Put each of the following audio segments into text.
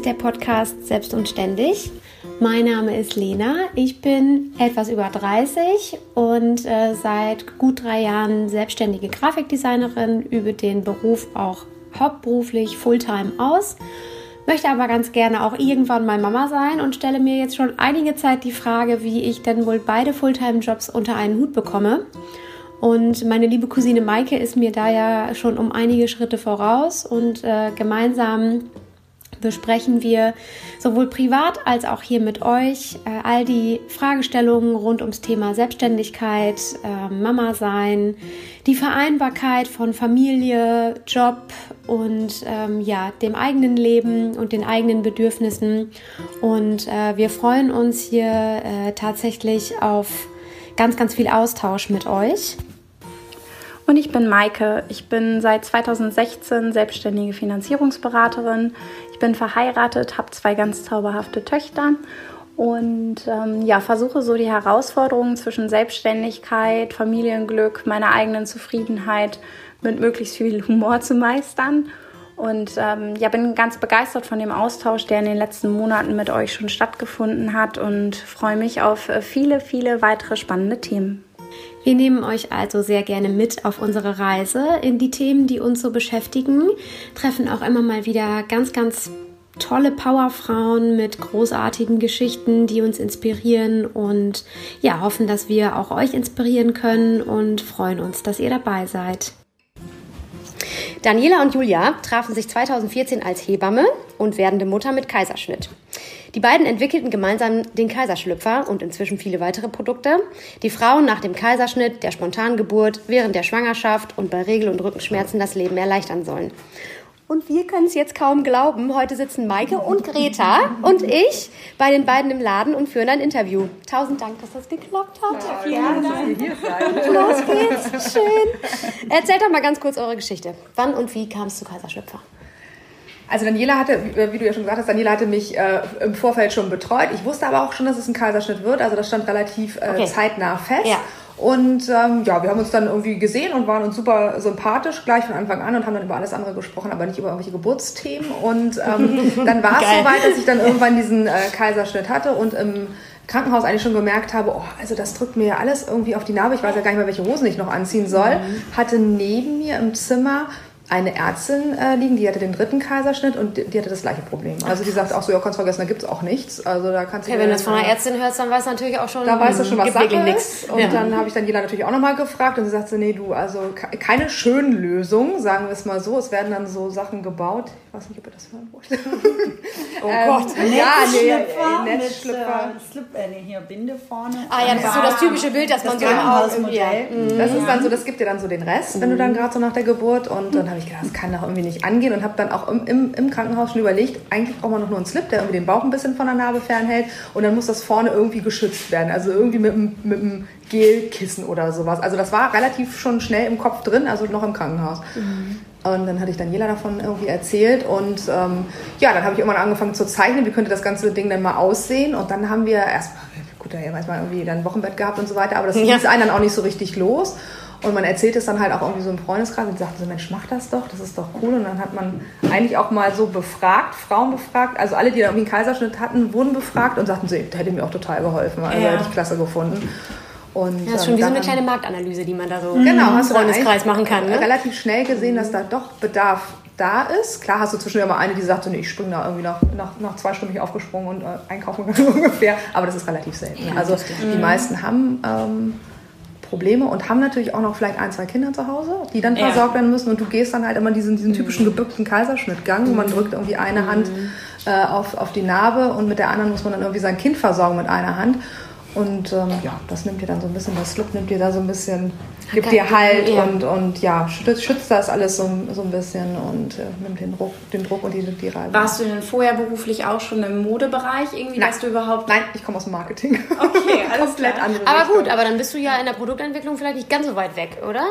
ist der Podcast Selbst und Ständig. Mein Name ist Lena. Ich bin etwas über 30 und äh, seit gut drei Jahren selbstständige Grafikdesignerin, übe den Beruf auch hauptberuflich Fulltime aus, möchte aber ganz gerne auch irgendwann mal Mama sein und stelle mir jetzt schon einige Zeit die Frage, wie ich denn wohl beide Fulltime-Jobs unter einen Hut bekomme. Und meine liebe Cousine Maike ist mir da ja schon um einige Schritte voraus und äh, gemeinsam besprechen wir sowohl privat als auch hier mit euch äh, all die Fragestellungen rund ums Thema Selbstständigkeit, äh, Mama sein, die Vereinbarkeit von Familie, Job und ähm, ja, dem eigenen Leben und den eigenen Bedürfnissen. Und äh, wir freuen uns hier äh, tatsächlich auf ganz, ganz viel Austausch mit euch. Und ich bin Maike. Ich bin seit 2016 selbstständige Finanzierungsberaterin. Bin verheiratet, habe zwei ganz zauberhafte Töchter und ähm, ja, versuche so die Herausforderungen zwischen Selbstständigkeit, Familienglück, meiner eigenen Zufriedenheit mit möglichst viel Humor zu meistern. Und ähm, ja, bin ganz begeistert von dem Austausch, der in den letzten Monaten mit euch schon stattgefunden hat und freue mich auf äh, viele, viele weitere spannende Themen. Wir nehmen euch also sehr gerne mit auf unsere Reise in die Themen, die uns so beschäftigen, treffen auch immer mal wieder ganz, ganz tolle Powerfrauen mit großartigen Geschichten, die uns inspirieren und ja, hoffen, dass wir auch euch inspirieren können und freuen uns, dass ihr dabei seid. Daniela und Julia trafen sich 2014 als Hebamme und werdende Mutter mit Kaiserschnitt. Die beiden entwickelten gemeinsam den Kaiserschlüpfer und inzwischen viele weitere Produkte, die Frauen nach dem Kaiserschnitt, der Spontangeburt, während der Schwangerschaft und bei Regel- und Rückenschmerzen das Leben erleichtern sollen. Und wir können es jetzt kaum glauben. Heute sitzen Maike und Greta und ich bei den beiden im Laden und führen ein Interview. Tausend Dank, dass das geklappt hat. Ja, vielen Dank. Los geht's. Schön. Erzählt doch mal ganz kurz eure Geschichte. Wann und wie kam es zu Kaiserschlüpfer? Also Daniela hatte, wie du ja schon gesagt hast, Daniela hatte mich äh, im Vorfeld schon betreut. Ich wusste aber auch schon, dass es ein Kaiserschnitt wird. Also das stand relativ äh, okay. zeitnah fest. Ja. Und ähm, ja, wir haben uns dann irgendwie gesehen und waren uns super sympathisch gleich von Anfang an und haben dann über alles andere gesprochen, aber nicht über irgendwelche Geburtsthemen. Und ähm, dann war es so weit, dass ich dann irgendwann diesen äh, Kaiserschnitt hatte und im Krankenhaus eigentlich schon gemerkt habe, oh, also das drückt mir ja alles irgendwie auf die Narbe. Ich weiß ja gar nicht mehr, welche Hosen ich noch anziehen soll. Mhm. Hatte neben mir im Zimmer eine Ärztin äh, liegen, die hatte den dritten Kaiserschnitt und die, die hatte das gleiche Problem. Also die sagt auch so, ja, kannst vergessen, da gibt es auch nichts. Also da kannst du okay, wenn du das von einer Ärztin hörst, dann weißt du natürlich auch schon, da weißt du schon, was Sache ist. Und ja. dann habe ich dann Daniela natürlich auch nochmal gefragt und sie sagte, nee, du, also keine schönen Lösungen, sagen wir es mal so. Es werden dann so Sachen gebaut. Ich weiß nicht, ob ihr das hören wollt. oh ähm, Gott, ja, nee, Netzschlüpfer. Äh, Slip, äh, nee, hier Binde vorne. Ah ja, das ist so das typische Bild, dass das man so Krankenhausmodell. Mhm. Das ist dann so, das gibt dir dann so den Rest, wenn du dann gerade so nach der Geburt und dann habe ich gedacht, das kann doch irgendwie nicht angehen und habe dann auch im, im, im, Krankenhaus schon überlegt, eigentlich braucht man noch nur einen Slip, der irgendwie den Bauch ein bisschen von der Narbe fernhält und dann muss das vorne irgendwie geschützt werden, also irgendwie mit, mit einem Gelkissen oder sowas. Also das war relativ schon schnell im Kopf drin, also noch im Krankenhaus. Mhm. Und dann hatte ich Daniela davon irgendwie erzählt und ähm, ja, dann habe ich irgendwann angefangen zu zeichnen, wie könnte das ganze Ding dann mal aussehen und dann haben wir erstmal, gut, da ja manchmal irgendwie dann Wochenbett gehabt und so weiter, aber das ja. ließ einen dann auch nicht so richtig los. Und man erzählt es dann halt auch irgendwie so im Freundeskreis und sagt so, Mensch, mach das doch, das ist doch cool. Und dann hat man eigentlich auch mal so befragt, Frauen befragt, also alle, die da irgendwie einen Kaiserschnitt hatten, wurden befragt und sagten so, das hätte mir auch total geholfen, also ja. hätte ich klasse gefunden. Und, ja, das ist schon wie so eine kleine Marktanalyse, die man da so genau, im Freundeskreis machen kann. Ne? Relativ schnell gesehen, dass da doch Bedarf da ist. Klar hast du zwischendurch mal eine, die sagt, so, nee, ich springe da irgendwie nach, nach, nach zwei Stunden aufgesprungen und äh, einkaufen gegangen ungefähr. Aber das ist relativ selten. Ja, also die mhm. meisten haben ähm, Probleme und haben natürlich auch noch vielleicht ein, zwei Kinder zu Hause, die dann versorgt werden müssen. Und du gehst dann halt immer diesen, diesen typischen gebückten Kaiserschnittgang, wo man mhm. drückt irgendwie eine Hand mhm. äh, auf, auf die Narbe und mit der anderen muss man dann irgendwie sein Kind versorgen mit einer Hand. Und ähm, ja, das nimmt dir dann so ein bisschen, das Slip nimmt dir da so ein bisschen, gibt dir Halt ja. und, und ja, schützt, schützt das alles so, so ein bisschen und äh, nimmt den Druck, den Druck und die, die Reibung. Warst du denn vorher beruflich auch schon im Modebereich irgendwie, Nein. dass du überhaupt... Nein, ich komme aus dem Marketing. Okay, alles Komplett andere Aber Richtung. gut, aber dann bist du ja in der Produktentwicklung vielleicht nicht ganz so weit weg, oder?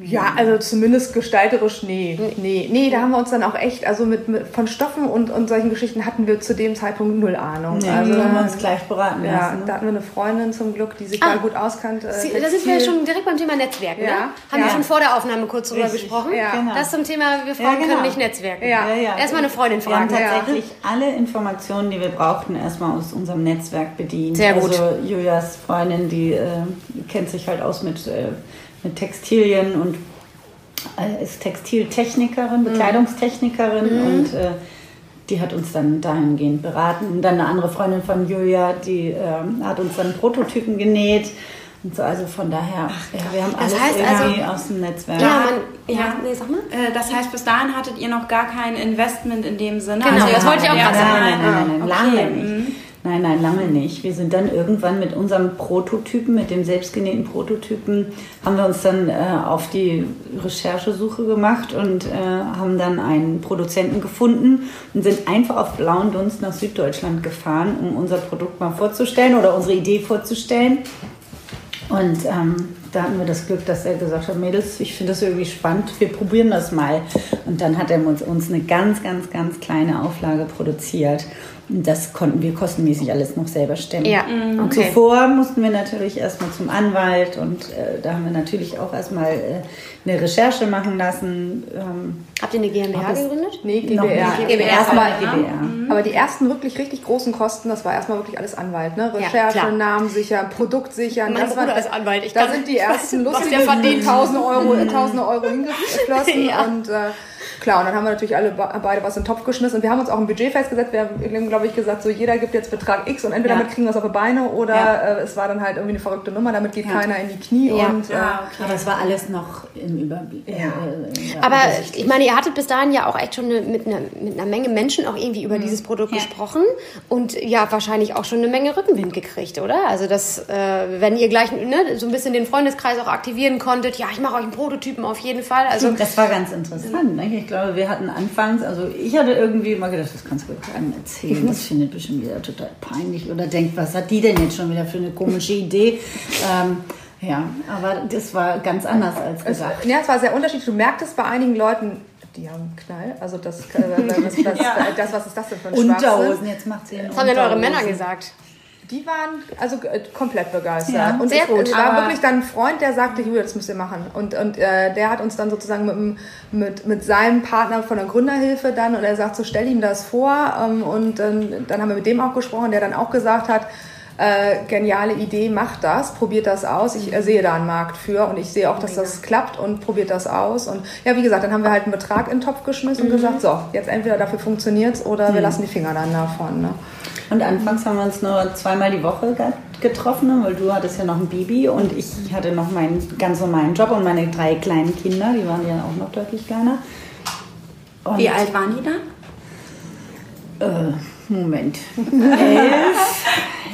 Ja, also zumindest gestalterisch, nee. Nee, nee, da haben wir uns dann auch echt, also mit, mit von Stoffen und, und solchen Geschichten hatten wir zu dem Zeitpunkt null Ahnung. Nee, also da haben wir uns gleich beraten ja, lassen. da Ne? hatten wir eine Freundin zum Glück, die sich Ah. da gut auskannte. Sie, äh, da sind wir schon direkt beim Thema Netzwerken, ne? Ja. Haben wir Ja. schon vor der Aufnahme kurz drüber Richtig. gesprochen. Ja. Genau. Das zum Thema, wir Frauen Ja, genau. können nicht netzwerken. Ja. Ja, ja. Erstmal eine Freundin Wir haben fragen. tatsächlich alle Informationen, die wir brauchten, erstmal aus unserem Netzwerk bedient. Sehr gut. Also Julias Freundin, die äh, kennt sich halt aus mit, äh, mit Textilien und äh, ist Textiltechnikerin, Bekleidungstechnikerin und äh, die hat uns dann dahingehend beraten. Und dann eine andere Freundin von Julia, die ähm, hat uns dann Prototypen genäht. Und so, also von daher, ja, wir haben Das alles heißt irgendwie also- aus dem Netzwerk. Ja, man, ja, Ja. nee, sag mal. Äh, Das heißt, bis dahin hattet ihr noch gar kein Investment in dem Sinne. Genau, also das wollte ich auch gerade sagen. Nein, mal- nein, nein, nein, Okay, lange nicht. mhm. Nein, nein, lange nicht. Wir sind dann irgendwann mit unserem Prototypen, mit dem selbstgenähten Prototypen, haben wir uns dann äh, auf die Recherchesuche gemacht und äh, haben dann einen Produzenten gefunden und sind einfach auf blauen Dunst nach Süddeutschland gefahren, um unser Produkt mal vorzustellen oder unsere Idee vorzustellen. Und ähm, da hatten wir das Glück, dass er gesagt hat, Mädels, ich finde das irgendwie spannend, wir probieren das mal. Und dann hat er uns, uns eine ganz, ganz, ganz kleine Auflage produziert. Und das konnten wir kostenmäßig alles noch selber stemmen. Ja, Und okay. zuvor mussten wir natürlich erstmal zum Anwalt und äh, da haben wir natürlich auch erstmal äh, eine Recherche machen lassen. Ähm, Habt ihr eine GmbH gegründet? Nee, GBR. GBR, Erstmal aber- GBR. Aber die ersten wirklich richtig großen Kosten, das war erstmal wirklich alles Anwalt, ne? Ja, Recherche, klar. Namen sichern, Produkt sichern. Mein das war- ist Anwalt, ich da kann- sind die ersten was lustigen tausende Euro, tausende Euro hingeflossen Ja. und äh, klar, und dann haben wir natürlich alle be- beide was in den Topf geschmissen und wir haben uns auch ein Budget festgesetzt. Wir haben, glaube ich, gesagt, so jeder gibt jetzt Betrag X und entweder Ja. damit kriegen wir es auf die Beine oder Ja. äh, es war dann halt irgendwie eine verrückte Nummer, damit geht Ja. keiner in die Knie Ja. und äh, okay. Aber es war alles noch im Überblick. Äh, äh, Aber ich meine, ihr hattet bis dahin ja auch echt schon eine, mit, einer, mit einer Menge Menschen auch irgendwie Mhm. über dieses Produkt gesprochen und ja wahrscheinlich auch schon eine Menge Rückenwind gekriegt, oder? Also das, äh, wenn ihr gleich ne, so ein bisschen den Freundeskreis auch aktivieren konntet, ja, ich mache euch einen Prototypen auf jeden Fall. Also das war ganz interessant. Ne? Ich glaube, wir hatten anfangs, also ich hatte irgendwie immer gedacht, das kannst du keinem erzählen. Das findet bestimmt wieder total peinlich oder denkt, was hat die denn jetzt schon wieder für eine komische Idee? Ähm, ja, aber das war ganz anders als Es, gedacht. ja, es war sehr unterschiedlich. Du merktest bei einigen Leuten, die haben einen Knall. Also das, äh, was, was, das, was ist das denn für ein Schwachsinn? Unterhosen, jetzt macht sie was haben denn eure Männer gesagt? Die waren also äh, komplett begeistert. Ja, und sehr gut, es war wirklich dann ein Freund, der sagte, Julia, das müsst ihr machen. Und, und äh, der hat uns dann sozusagen mit, mit, mit seinem Partner von der Gründerhilfe dann, und er sagt so, stell ihm das vor. Ähm, und ähm, dann haben wir mit dem auch gesprochen, der dann auch gesagt hat, äh, geniale Idee, macht das, probiert das aus. Ich äh, sehe da einen Markt für und ich sehe auch, dass das klappt und probiert das aus. Und ja, wie gesagt, dann haben wir halt einen Betrag in den Topf geschmissen und gesagt, so, jetzt entweder dafür funktioniert's oder wir lassen die Finger dann davon. Ne? Und anfangs haben wir uns nur zweimal die Woche ge- getroffen, weil du hattest ja noch ein Baby und ich hatte noch meinen ganz normalen Job und meine drei kleinen Kinder, die waren ja auch noch deutlich kleiner. Und, Wie alt waren die dann? Äh, Moment. elf,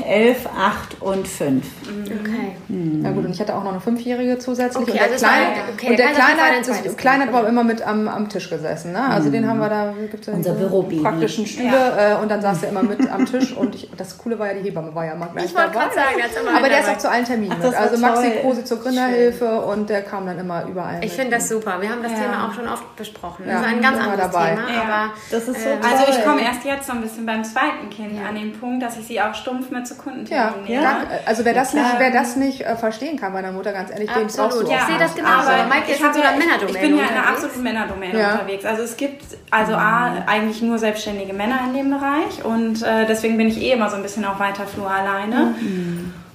elf, acht und fünf. Okay. Na gut, und ich hatte auch noch eine Fünfjährige zusätzlich. Okay, und der also es war- Kleine, okay, und der der Kleine hat Kleine, ein hat, das, Kleine aber immer mit am, am Tisch gesessen. Ne? Also den haben wir da, gibt's ja Unser Bürobaby. praktischen Stühle äh, und dann saß er immer mit am Tisch und ich, das Coole war ja, die Hebamme war ja gleich Ich wollte gerade sagen, ist immer aber der ist dabei. auch zu allen Terminen Ach, das mit. Also Maxi. Krosi zur Gründerhilfe und der kam dann immer überall Ich finde das super. Wir haben das Ja. Thema auch schon oft besprochen. Ja, das ist ein ganz immer anderes dabei. Thema. Ja. Aber Das ist so äh, Also ich komme erst jetzt so ein bisschen beim zweiten Kind an den Punkt, dass ich sie auch stumpf mit zu Kunden ja, nehme. danke. also wer das, Ja. nicht, wer das nicht äh, verstehen kann bei der Mutter, ganz ehrlich, den brauchst du auch Ja, ich sehe das nicht. genauso. Aber Mike ist ich, in so einer ja, ich, Männerdomäne ich bin ja in einer absoluten Männerdomäne Ja. unterwegs. Also es gibt also A, eigentlich nur selbstständige Männer in dem Bereich und äh, deswegen bin ich eh immer so ein bisschen auf weiter Flur alleine.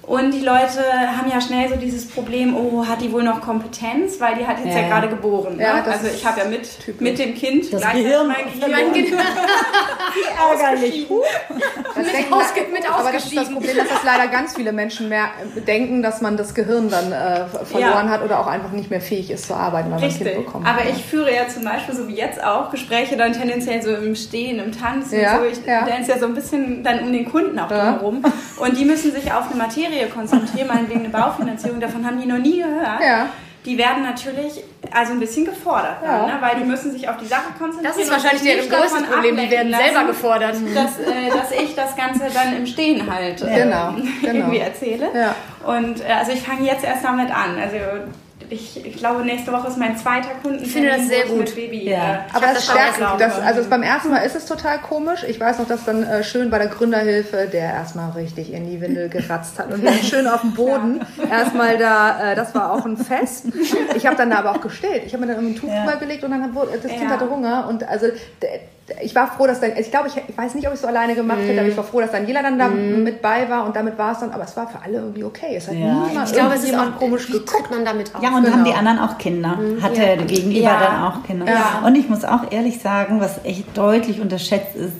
Und die Leute haben ja schnell so dieses Problem, oh, hat die wohl noch Kompetenz, weil die hat jetzt ja, Ja. gerade geboren. Ne? Ja, also ich habe ja mit, mit dem Kind Das Gehirn- mein Gehirn. mein Gehirn ärgerlich. Das denken, ausge- mit aber das ist das. Problem, dass das leider ganz viele Menschen mehr denken, dass man das Gehirn dann äh, verloren Ja. hat oder auch einfach nicht mehr fähig ist zu arbeiten, weil man ein Richtig. Kind bekommt. Aber ich führe ja zum Beispiel, so wie jetzt auch, Gespräche dann tendenziell so im Stehen, im Tanzen. Ja, so. Ich ja. dance ja so ein bisschen dann um den Kunden auch Ja. drumherum. Und die müssen sich auf eine Materie konzentrieren, meinetwegen eine Baufinanzierung. Davon haben die noch nie gehört. Ja. Die werden natürlich also ein bisschen gefordert, Ja. ne? weil die müssen sich auf die Sache konzentrieren. Das ist wahrscheinlich deren größtes Problem. Die werden selber lassen, gefordert. Dass, äh, dass ich das Ganze dann im Stehen halt äh, Genau, genau. irgendwie erzähle. Ja. Und äh, also ich fange jetzt erst damit an. Also ich, ich glaube, nächste Woche ist mein zweiter Kunden. Ich finde das sehr gut. Mit Baby. Ja. äh, Aber das das stärkt, das, auch also beim ersten Mal ist es total komisch. Ich weiß noch, dass dann äh, schön bei der Gründerhilfe, der erstmal richtig in die Windel geratzt hat und dann schön auf dem Boden erstmal da, äh, das war auch ein Fest. Ich habe dann da aber auch gestillt. Ich habe mir dann ein Tuch Ja. drüber gelegt und dann hat, das Kind Ja. hatte Hunger und also ich war froh, dass dann, ich glaube, ich, ich weiß nicht, ob ich es so alleine gemacht hätte, aber ich war froh, dass dann jeder dann da mit bei war und damit war es dann, aber es war für alle irgendwie okay. Es hat Ja. niemand Ich glaube, es ist auch, komisch geguckt. man damit auf? Ja, und Genau. haben die anderen auch Kinder? Hatte Ja. der Gegenüber Ja. dann auch Kinder? Ja. Und ich muss auch ehrlich sagen, was echt deutlich unterschätzt ist,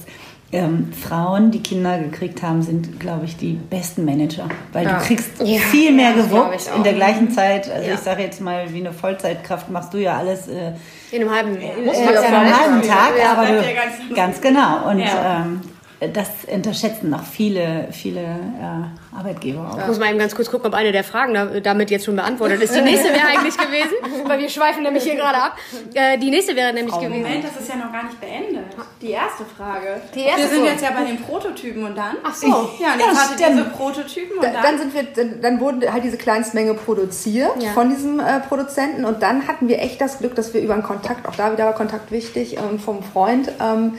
ähm, Frauen, die Kinder gekriegt haben, sind, glaube ich, die besten Manager. Weil Ja. du kriegst Ja. viel mehr gewuppt in der gleichen Zeit. Also Ja. ich sage jetzt mal, wie eine Vollzeitkraft machst du ja alles äh, In einem halben äh, an einem halben. Tag, Ja, aber du, ganz- ganz genau. Und Ja. ähm, das unterschätzen noch viele, viele äh, Arbeitgeber auch. Ich muss mal eben ganz kurz gucken, ob eine der Fragen da, damit jetzt schon beantwortet ist. Die nächste wäre eigentlich gewesen, weil wir schweifen nämlich hier gerade ab. Äh, die nächste wäre nämlich gewesen. Moment, das ist ja noch gar nicht beendet. Die erste Frage. Die erste Wir sind Frage. jetzt ja bei den Prototypen und dann? Ach so. Ja, und jetzt Ja, stimmt. diese Prototypen und Da, dann? dann sind wir, dann, dann wurden halt diese Kleinstmenge produziert Ja. von diesem äh, Produzenten und dann hatten wir echt das Glück, dass wir über einen Kontakt, auch da wieder war Kontakt wichtig, ähm, vom Freund, ähm,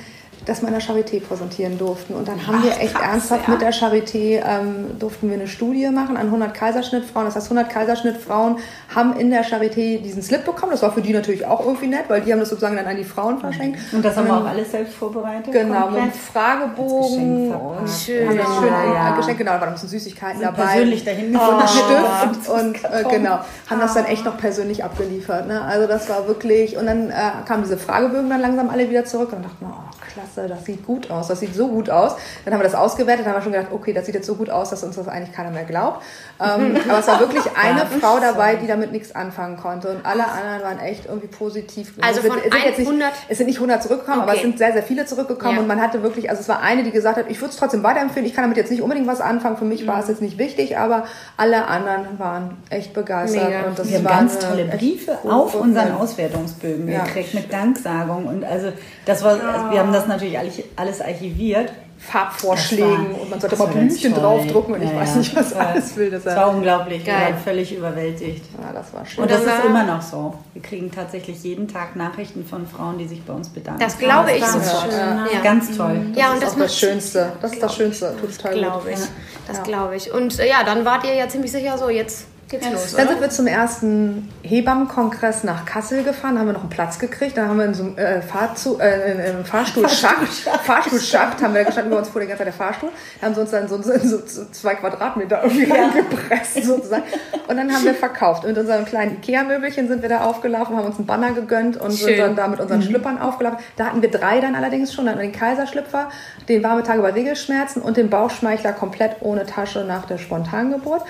dass wir in der Charité präsentieren durften. Und dann haben wir echt krass, ernsthaft ja. mit der Charité, ähm, durften wir eine Studie machen an 100 Kaiserschnittfrauen. Das heißt, 100 Kaiserschnittfrauen haben in der Charité diesen Slip bekommen. Das war für die natürlich auch irgendwie nett, weil die haben das sozusagen dann an die Frauen verschenkt. Und das haben wir auch alles selbst vorbereitet? Genau, mit komplett? Fragebogen Geschenk und verpackt. haben Ja, schön ja. geschenkt. Genau, da waren ein bisschen Süßigkeiten Sind dabei. persönlich dahin und gefahren. Stift und, äh, genau, haben das dann echt noch persönlich abgeliefert. Ne? Also das war wirklich, und dann äh, kamen diese Fragebögen dann langsam alle wieder zurück und dachten wir, oh klasse, das sieht gut aus, das sieht so gut aus. Dann haben wir das ausgewertet, dann haben wir schon gedacht, okay, das sieht jetzt so gut aus, dass uns das eigentlich keiner mehr glaubt. Ähm, aber es war wirklich eine Frau dabei, die damit nichts anfangen konnte und alle anderen waren echt irgendwie positiv. Also Es sind- von es sind jetzt nicht, 100 es sind nicht 100 zurückgekommen, aber es Okay. sind sehr, sehr viele zurückgekommen Ja. und man hatte wirklich, also es war eine, die gesagt hat, ich würde es trotzdem weiterempfehlen, ich kann damit jetzt nicht unbedingt was anfangen, für mich war es jetzt nicht wichtig, aber alle anderen waren echt begeistert Mega. und das Wir haben ganz tolle Briefe auf unseren. Auswertungsbögen Ja. gekriegt mit Danksagung und also das war, also wir haben das natürlich alles, archiviert. Farbvorschlägen Das war- und man sollte das mal Blümchen draufdrucken und ich Ja, weiß ja. nicht, was Das war- alles will. Das Das war unglaublich, wir Geil. waren völlig überwältigt. ja, das war schön. Und das dann ist immer noch so. Wir kriegen tatsächlich jeden Tag Nachrichten von Frauen, die sich bei uns bedanken. Das glaube ich das so. ist schön. schön, Ja. Ganz toll. Ja, das und ist das auch das Schönste. Das ist das Schönste. Total gut. glaube ich. Ja. Das Ja. glaube ich. Und äh, ja, dann wart ihr ja ziemlich sicher so, jetzt geht's los. Dann sind wir zum ersten Hebammenkongress nach Kassel gefahren, haben wir noch einen Platz gekriegt. Dann haben wir in so einem äh, Fahrzu äh, Fahrstuhlschacht, Fahrstuhlschacht haben wir gestanden, über uns fuhr die ganze Zeit der Fahrstuhl. Da haben sie uns dann so, so, so, zwei Quadratmeter irgendwie reingepresst sozusagen. Und dann haben wir verkauft. Und mit unserem kleinen Ikea-Möbelchen sind wir da aufgelaufen, haben uns einen Banner gegönnt und sind Schön. dann da mit unseren Schlüppern aufgelaufen. Da hatten wir drei dann allerdings schon. Dann wir den Kaiserschlüpfer, den warme Tage bei Regelschmerzen und den Bauchschmeichler komplett ohne Tasche nach der Spontangeburt.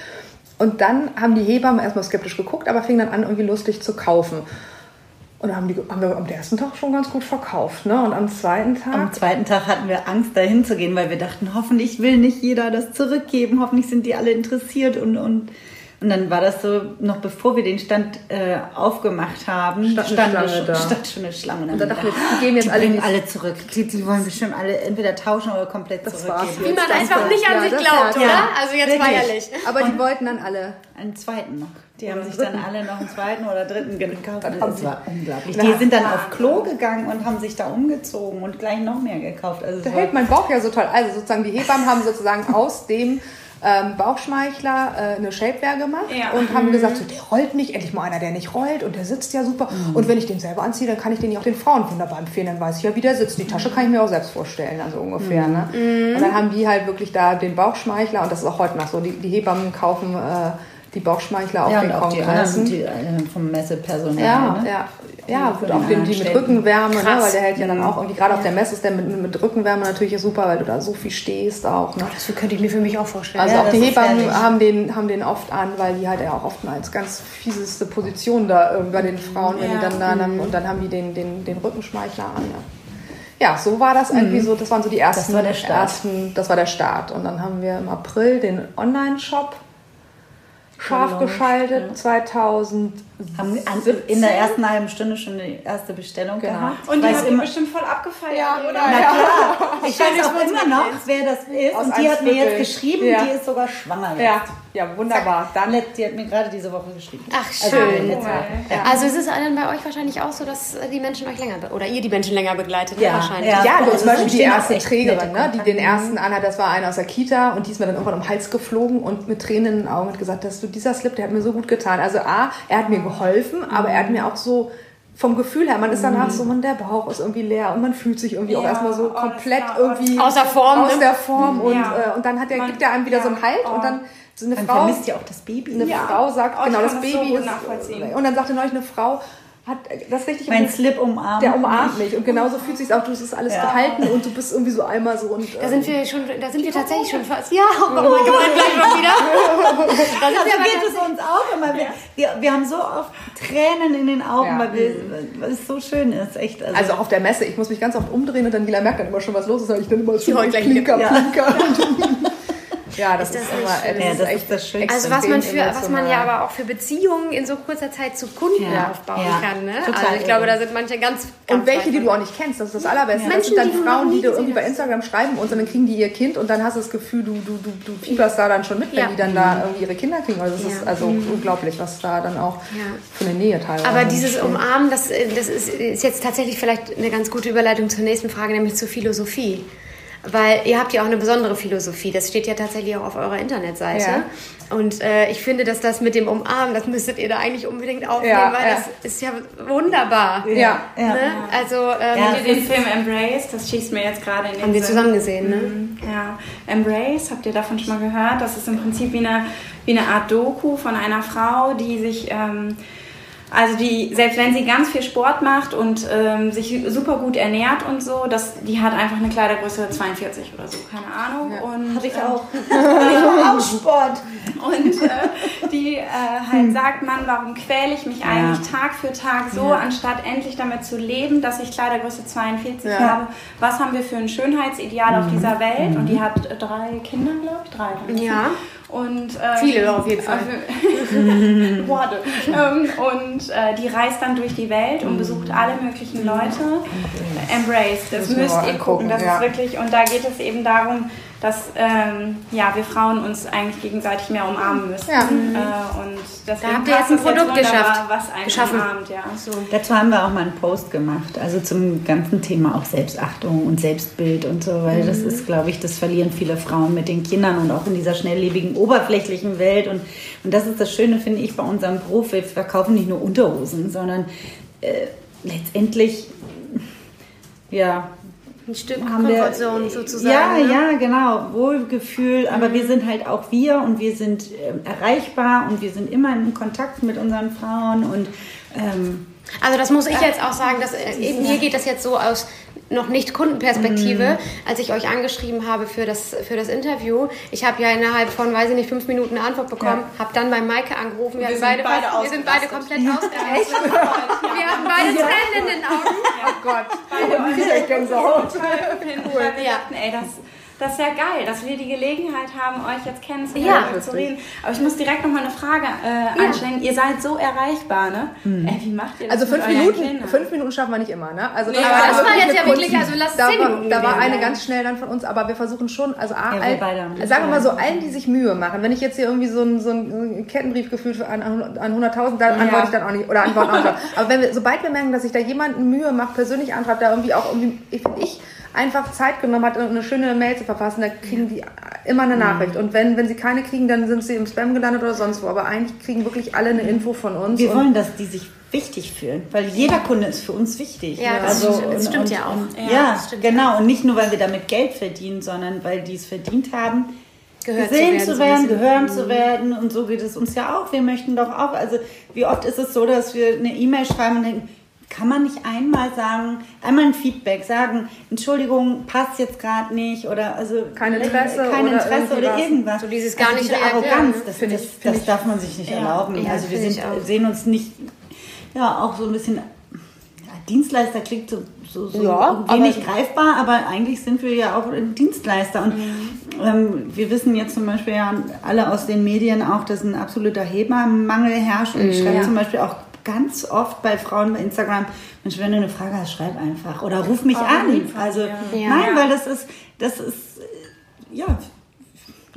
Und dann haben die Hebammen erstmal skeptisch geguckt, aber fingen dann an, irgendwie lustig zu kaufen. Und haben, die, haben wir am ersten Tag schon ganz gut verkauft. Ne? Und am zweiten Tag. Am zweiten Tag hatten wir Angst, dahin zu gehen, weil wir dachten, hoffentlich will nicht jeder das zurückgeben, hoffentlich sind die alle interessiert und, und, und dann war das so, noch bevor wir den Stand äh, aufgemacht haben, Stand eine stand, Schlange da. stand schon eine Schlange. Und Und dann dachten wir, gedacht, die geben jetzt die alle nicht- alle zurück. Die, die wollen bestimmt alle entweder tauschen oder komplett Das zurückgeben. war's Wie man einfach nicht an Ja, sich glaubt, ja, oder? ja. Also jetzt Wirklich. mal ehrlich. Aber die wollten dann alle. Einen zweiten noch. Die haben sich dann alle noch einen zweiten oder dritten gekauft. Das war unglaublich. Die sind dann auf Klo gegangen und haben sich da umgezogen und gleich noch mehr gekauft. Also es Da hält mein Bauch ja so toll. Also sozusagen die Hebammen haben sozusagen aus dem ähm, Bauchschmeichler äh, eine Shapewear gemacht Ja. und haben gesagt, so, der rollt nicht, endlich mal einer, der nicht rollt und der sitzt ja super. Und wenn ich den selber anziehe, dann kann ich den ja auch den Frauen wunderbar empfehlen, dann weiß ich ja, wie der sitzt. Die Tasche kann ich mir auch selbst vorstellen, also ungefähr. Ne? Und dann haben die halt wirklich da den Bauchschmeichler und das ist auch heute noch so. Die, die Hebammen kaufen äh, die Bauchschmeichler auf ja, den und auch die anderen die, äh, vom Messepersonal. Ja, ne? ja, ja, den auch den, die mit. Rückenwärme, ne, weil der hält ja dann auch irgendwie, gerade auf der Messe ist der mit, mit Rückenwärme natürlich super, weil du da so viel stehst auch. Ne? Das könnte ich mir für mich auch vorstellen. Also Ja, auch die Hebammen haben den, haben den oft an, weil die halt ja auch oft als ganz fieseste Position da äh, bei den Frauen, wenn die Ja. dann da, dann, und dann haben die den, den, den Rückenschmeichler an. Ja. ja, so war das irgendwie so, das waren so die ersten, Das war der Start. ersten, das war der Start. Und dann haben wir im April den Online-Shop scharf geschaltet. 2000 Haben an- in der ersten halben Stunde schon die erste Bestellung Genau. gehabt. Und die ihr immer- bestimmt voll abgefeiert, Ja, oder? Na klar, ich weiß auch immer noch, wer das ist. Aus und die hat mir jetzt geschrieben, Ja. die ist sogar schwanger jetzt. Ja, ja, wunderbar. Dann Let- Die hat mir gerade diese Woche geschrieben. Ach, Also, schön. auch. Ja. Also es ist dann bei euch wahrscheinlich auch so, dass die Menschen euch länger oder ihr die Menschen länger begleitet? Ja, wahrscheinlich. ja. Ja, du Also zum Beispiel die erste Trägerin, ne, die den ersten anhat, das war eine aus der Kita und die ist mir dann irgendwann um den Hals geflogen und mit Tränen in den Augen hat gesagt, dass du dieser Slip, der hat mir so gut getan. Also A, er hat mir geholfen, aber er hat mir auch so vom Gefühl her, man ist danach so, man, der Bauch ist irgendwie leer und man fühlt sich irgendwie auch Ja, erstmal so oh, komplett irgendwie Außer Form, aus ne? der Form und, Ja. äh, und dann hat er, Man- gibt er einem wieder so einen ja, Halt oh. und dann so eine Man Frau, vermisst ja auch das Baby. eine Ja. Frau sagt, Oh, genau, das das so Baby gut ist, und dann sagte neulich eine Frau, hat das richtig Mein Slip umarmt. der umarmt mich und genauso fühlt sich auch, du es ist alles Ja. gehalten und du bist irgendwie so einmal so und Da äh, sind wir schon, da sind wir tatsächlich schon fast. Ja, oh mein Gott, gleich mal wieder. Da aber geht es uns auch immer. Wir, wir, wir haben so oft Tränen in den Augen, Ja. weil, wir, weil es so schön ist. Echt. Also, also auch auf der Messe, ich muss mich ganz oft umdrehen und dann Gila merkt dann immer schon, was los ist, weil ich dann immer schon Klinker, Klinker. ja, das ist, das immer, nicht äh, schön? Ja, das ist echt das Schönste. Also was man für, was man ja aber auch für Beziehungen in so kurzer Zeit zu Kunden Ja. aufbauen Ja. kann. Ne? Total Also ich glaube, da sind manche ganz, ganz Und welche, die du auch nicht kennst, das ist das Allerbeste. das Menschen, sind dann die du noch Frauen, die du irgendwie bei. Instagram schreiben und dann kriegen die ihr Kind und dann hast du das Gefühl, du, du, du, du fieberst da dann schon mit, wenn Ja. die dann da irgendwie ihre Kinder kriegen. Also das ist Ja. also unglaublich, was da dann auch Ja. für eine Nähe teilweise Aber dieses entsteht. Umarmen, das, äh, das ist, ist jetzt tatsächlich vielleicht eine ganz gute Überleitung zur nächsten Frage, nämlich zur Philosophie. Weil ihr habt ja auch eine besondere Philosophie. Das steht ja tatsächlich auch auf eurer Internetseite. Ja. Und äh, ich finde, dass das mit dem Umarmen, das müsstet ihr da eigentlich unbedingt aufnehmen, Ja, weil ja. das ist ja wunderbar. Ja. ja. Ne? Also ähm, Ja. Habt ihr den Film Embrace? Das schießt mir jetzt gerade in den haben wir zusammen gesehen, ne? Mhm, Ja, Embrace, habt ihr davon schon mal gehört? Das ist im Prinzip wie eine, wie eine Art Doku von einer Frau, die sich, ähm, also die, selbst wenn sie ganz viel Sport macht und ähm, sich super gut ernährt und so, das, die hat einfach eine Kleidergröße 42 oder so, keine Ahnung. Und, Hatte ich ähm, auch. ich auch Sport. und äh, die äh, halt sagt, Mann, warum quäle ich mich eigentlich Tag für Tag so, anstatt endlich damit zu leben, dass ich Kleidergröße 42 Ja. habe. Was haben wir für ein Schönheitsideal auf dieser Welt? Und die hat äh, drei Kinder, glaube ich, drei. Ja. Und, äh, Viele auf jeden Fall. Worte. ähm, und äh, die reist dann durch die Welt und besucht alle möglichen Leute. Embrace, das wir müsst ihr gucken. Das ja. ist wirklich, und da geht es eben darum, dass ähm, ja, wir Frauen uns eigentlich gegenseitig mehr umarmen müssen. Ja. Äh, und deswegen Da habt ihr jetzt ein Produkt wunderbar, geschafft. was einen Geschaffen. umarmt. Ja. So. Dazu haben wir auch mal einen Post gemacht, also zum ganzen Thema auch Selbstachtung und Selbstbild und so, weil das ist, glaube ich, das verlieren viele Frauen mit den Kindern und auch in dieser schnelllebigen, oberflächlichen Welt. Und, und das ist das Schöne, finde ich, bei unserem Beruf. Wir verkaufen nicht nur Unterhosen, sondern äh, letztendlich, ja, Ein Stück haben wir sozusagen. Ja, ne? ja, genau. Wohlgefühl. Aber wir sind halt auch wir und wir sind ähm, erreichbar und wir sind immer in Kontakt mit unseren Frauen und ähm, Also das muss ich jetzt auch sagen, dass äh, eben mir geht das jetzt so aus noch nicht Kundenperspektive, als ich euch angeschrieben habe für das, für das Interview. Ich habe ja innerhalb von, weiß ich nicht, fünf Minuten eine Antwort bekommen, habe dann bei Maike angerufen. Wir, hatten sind beide, beide fast, wir sind beide komplett ausgerastet. Wir hatten beide Tränen in den Augen. Oh Gott, wieder Gänsehaut. Cool. Wir Ja. dachten, ey, das, das ist ja geil, dass wir die Gelegenheit haben, euch jetzt kennenzulernen Ja. und zu reden. Aber ich muss direkt noch mal eine Frage äh, anstellen. Ihr seid so erreichbar, ne? Ey, wie macht ihr das Also fünf Minuten, Kindern? fünf Minuten schaffen wir nicht immer, ne? Also Nee, war aber das war jetzt ja wirklich, also lass es da zehn Minuten Da war eine sein. ganz schnell dann von uns, aber wir versuchen schon, also A, Ja, all, das sagen wir mal so, allen, die sich Mühe machen. Wenn ich jetzt hier irgendwie so einen so einen Kettenbrief gefühlt an, an 100.000, dann antworte ich dann auch nicht, oder antworte auch nicht. Aber wenn wir, sobald wir merken, dass sich da jemand Mühe macht, persönlich antreibt, da irgendwie auch irgendwie, ich, ich einfach Zeit genommen hat, eine schöne Mail zu verfassen, dann kriegen die immer eine Nachricht. Und wenn, wenn sie keine kriegen, dann sind sie im Spam gelandet oder sonst wo. Aber eigentlich kriegen wirklich alle eine Info von uns. wir wollen, dass die sich wichtig fühlen, weil jeder Kunde ist für uns wichtig. Ja, das also, stimmt- das und, stimmt und, ja auch. Und, Ja, ja, das stimmt genau. Und nicht nur, weil wir damit Geld verdienen, sondern weil die es verdient haben, Gehört gesehen zu zu werden, werden, so ein bisschen. gehören zu werden. Und so geht es uns ja auch. Wir möchten doch auch, also wie oft ist es so, dass wir eine E-Mail schreiben und denken, kann man nicht einmal sagen, einmal ein Feedback sagen, Entschuldigung, passt jetzt gerade nicht oder also Kein Interesse kein oder Interesse oder was. irgendwas. So dieses gar also nicht diese reagieren, Arroganz, ne? das, das, ich- das darf man sich nicht erlauben. Ja, also wir sind, ich sehen uns nicht, ja auch so ein bisschen, ja, Dienstleister klingt so, so, so Ja, wenig greifbar, aber eigentlich sind wir ja auch Dienstleister und ähm, wir wissen jetzt zum Beispiel ja alle aus den Medien auch, dass ein absoluter Hebammenmangel herrscht. Und ich schreibe Ja. zum Beispiel auch ganz oft bei Frauen bei Instagram, Mensch, wenn du eine Frage hast, schreib einfach oder ruf mich an. Also Ja. nein, weil das ist, das ist, äh, ja,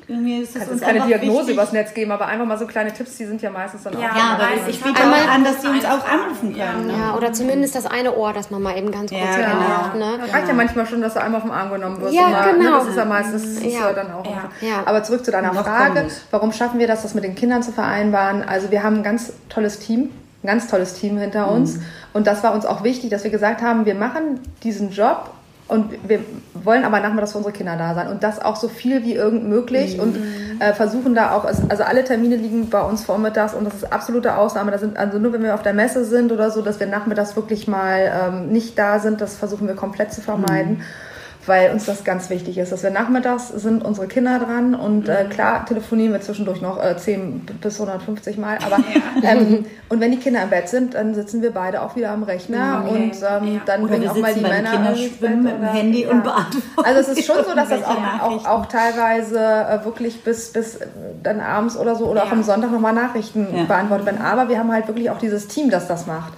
irgendwie ist Kannst jetzt keine Diagnose wichtig. übers Netz geben, aber einfach mal so kleine Tipps, die sind ja meistens dann auch. Ja, Ja, aber ich biete auch einmal an, dass die uns auch anrufen Ja. können. ne? Ja, oder zumindest das eine Ohr, das man mal eben ganz kurz Ja, ja, genau. Ne? Das reicht ja manchmal schon, dass du einmal auf den Arm genommen wirst. Ja, mal, genau. Ne, das ist ja meistens das ist Ja. ja. dann auch. Ja. Ja. Aber zurück zu deiner Noch Frage, warum schaffen wir das, das mit den Kindern zu vereinbaren? Also wir haben ein ganz tolles Team, ein ganz tolles Team hinter uns. Und das war uns auch wichtig, dass wir gesagt haben, wir machen diesen Job und wir wollen aber nachmittags für unsere Kinder da sein und das auch so viel wie irgend möglich und äh, versuchen da auch, also alle Termine liegen bei uns vormittags und das ist absolute Ausnahme. Da sind also nur wenn wir auf der Messe sind oder so, dass wir nachmittags wirklich mal ähm, nicht da sind, das versuchen wir komplett zu vermeiden. Weil uns das ganz wichtig ist, dass wir nachmittags sind unsere Kinder dran und äh, klar telefonieren wir zwischendurch noch äh, 10 bis 150 Mal, aber ähm, und wenn die Kinder im Bett sind, dann sitzen wir beide auch wieder am Rechner Okay. und ähm, Ja. dann Oder bringen auch mal die Männer Kinderschwimmen mit dem oder- Handy und beantworten Also es ist schon so, dass das auch, auch, auch teilweise äh, wirklich bis, bis äh, dann abends oder so oder auch Ja. am Sonntag nochmal Nachrichten Ja. beantwortet werden. Aber wir haben halt wirklich auch dieses Team, das das macht.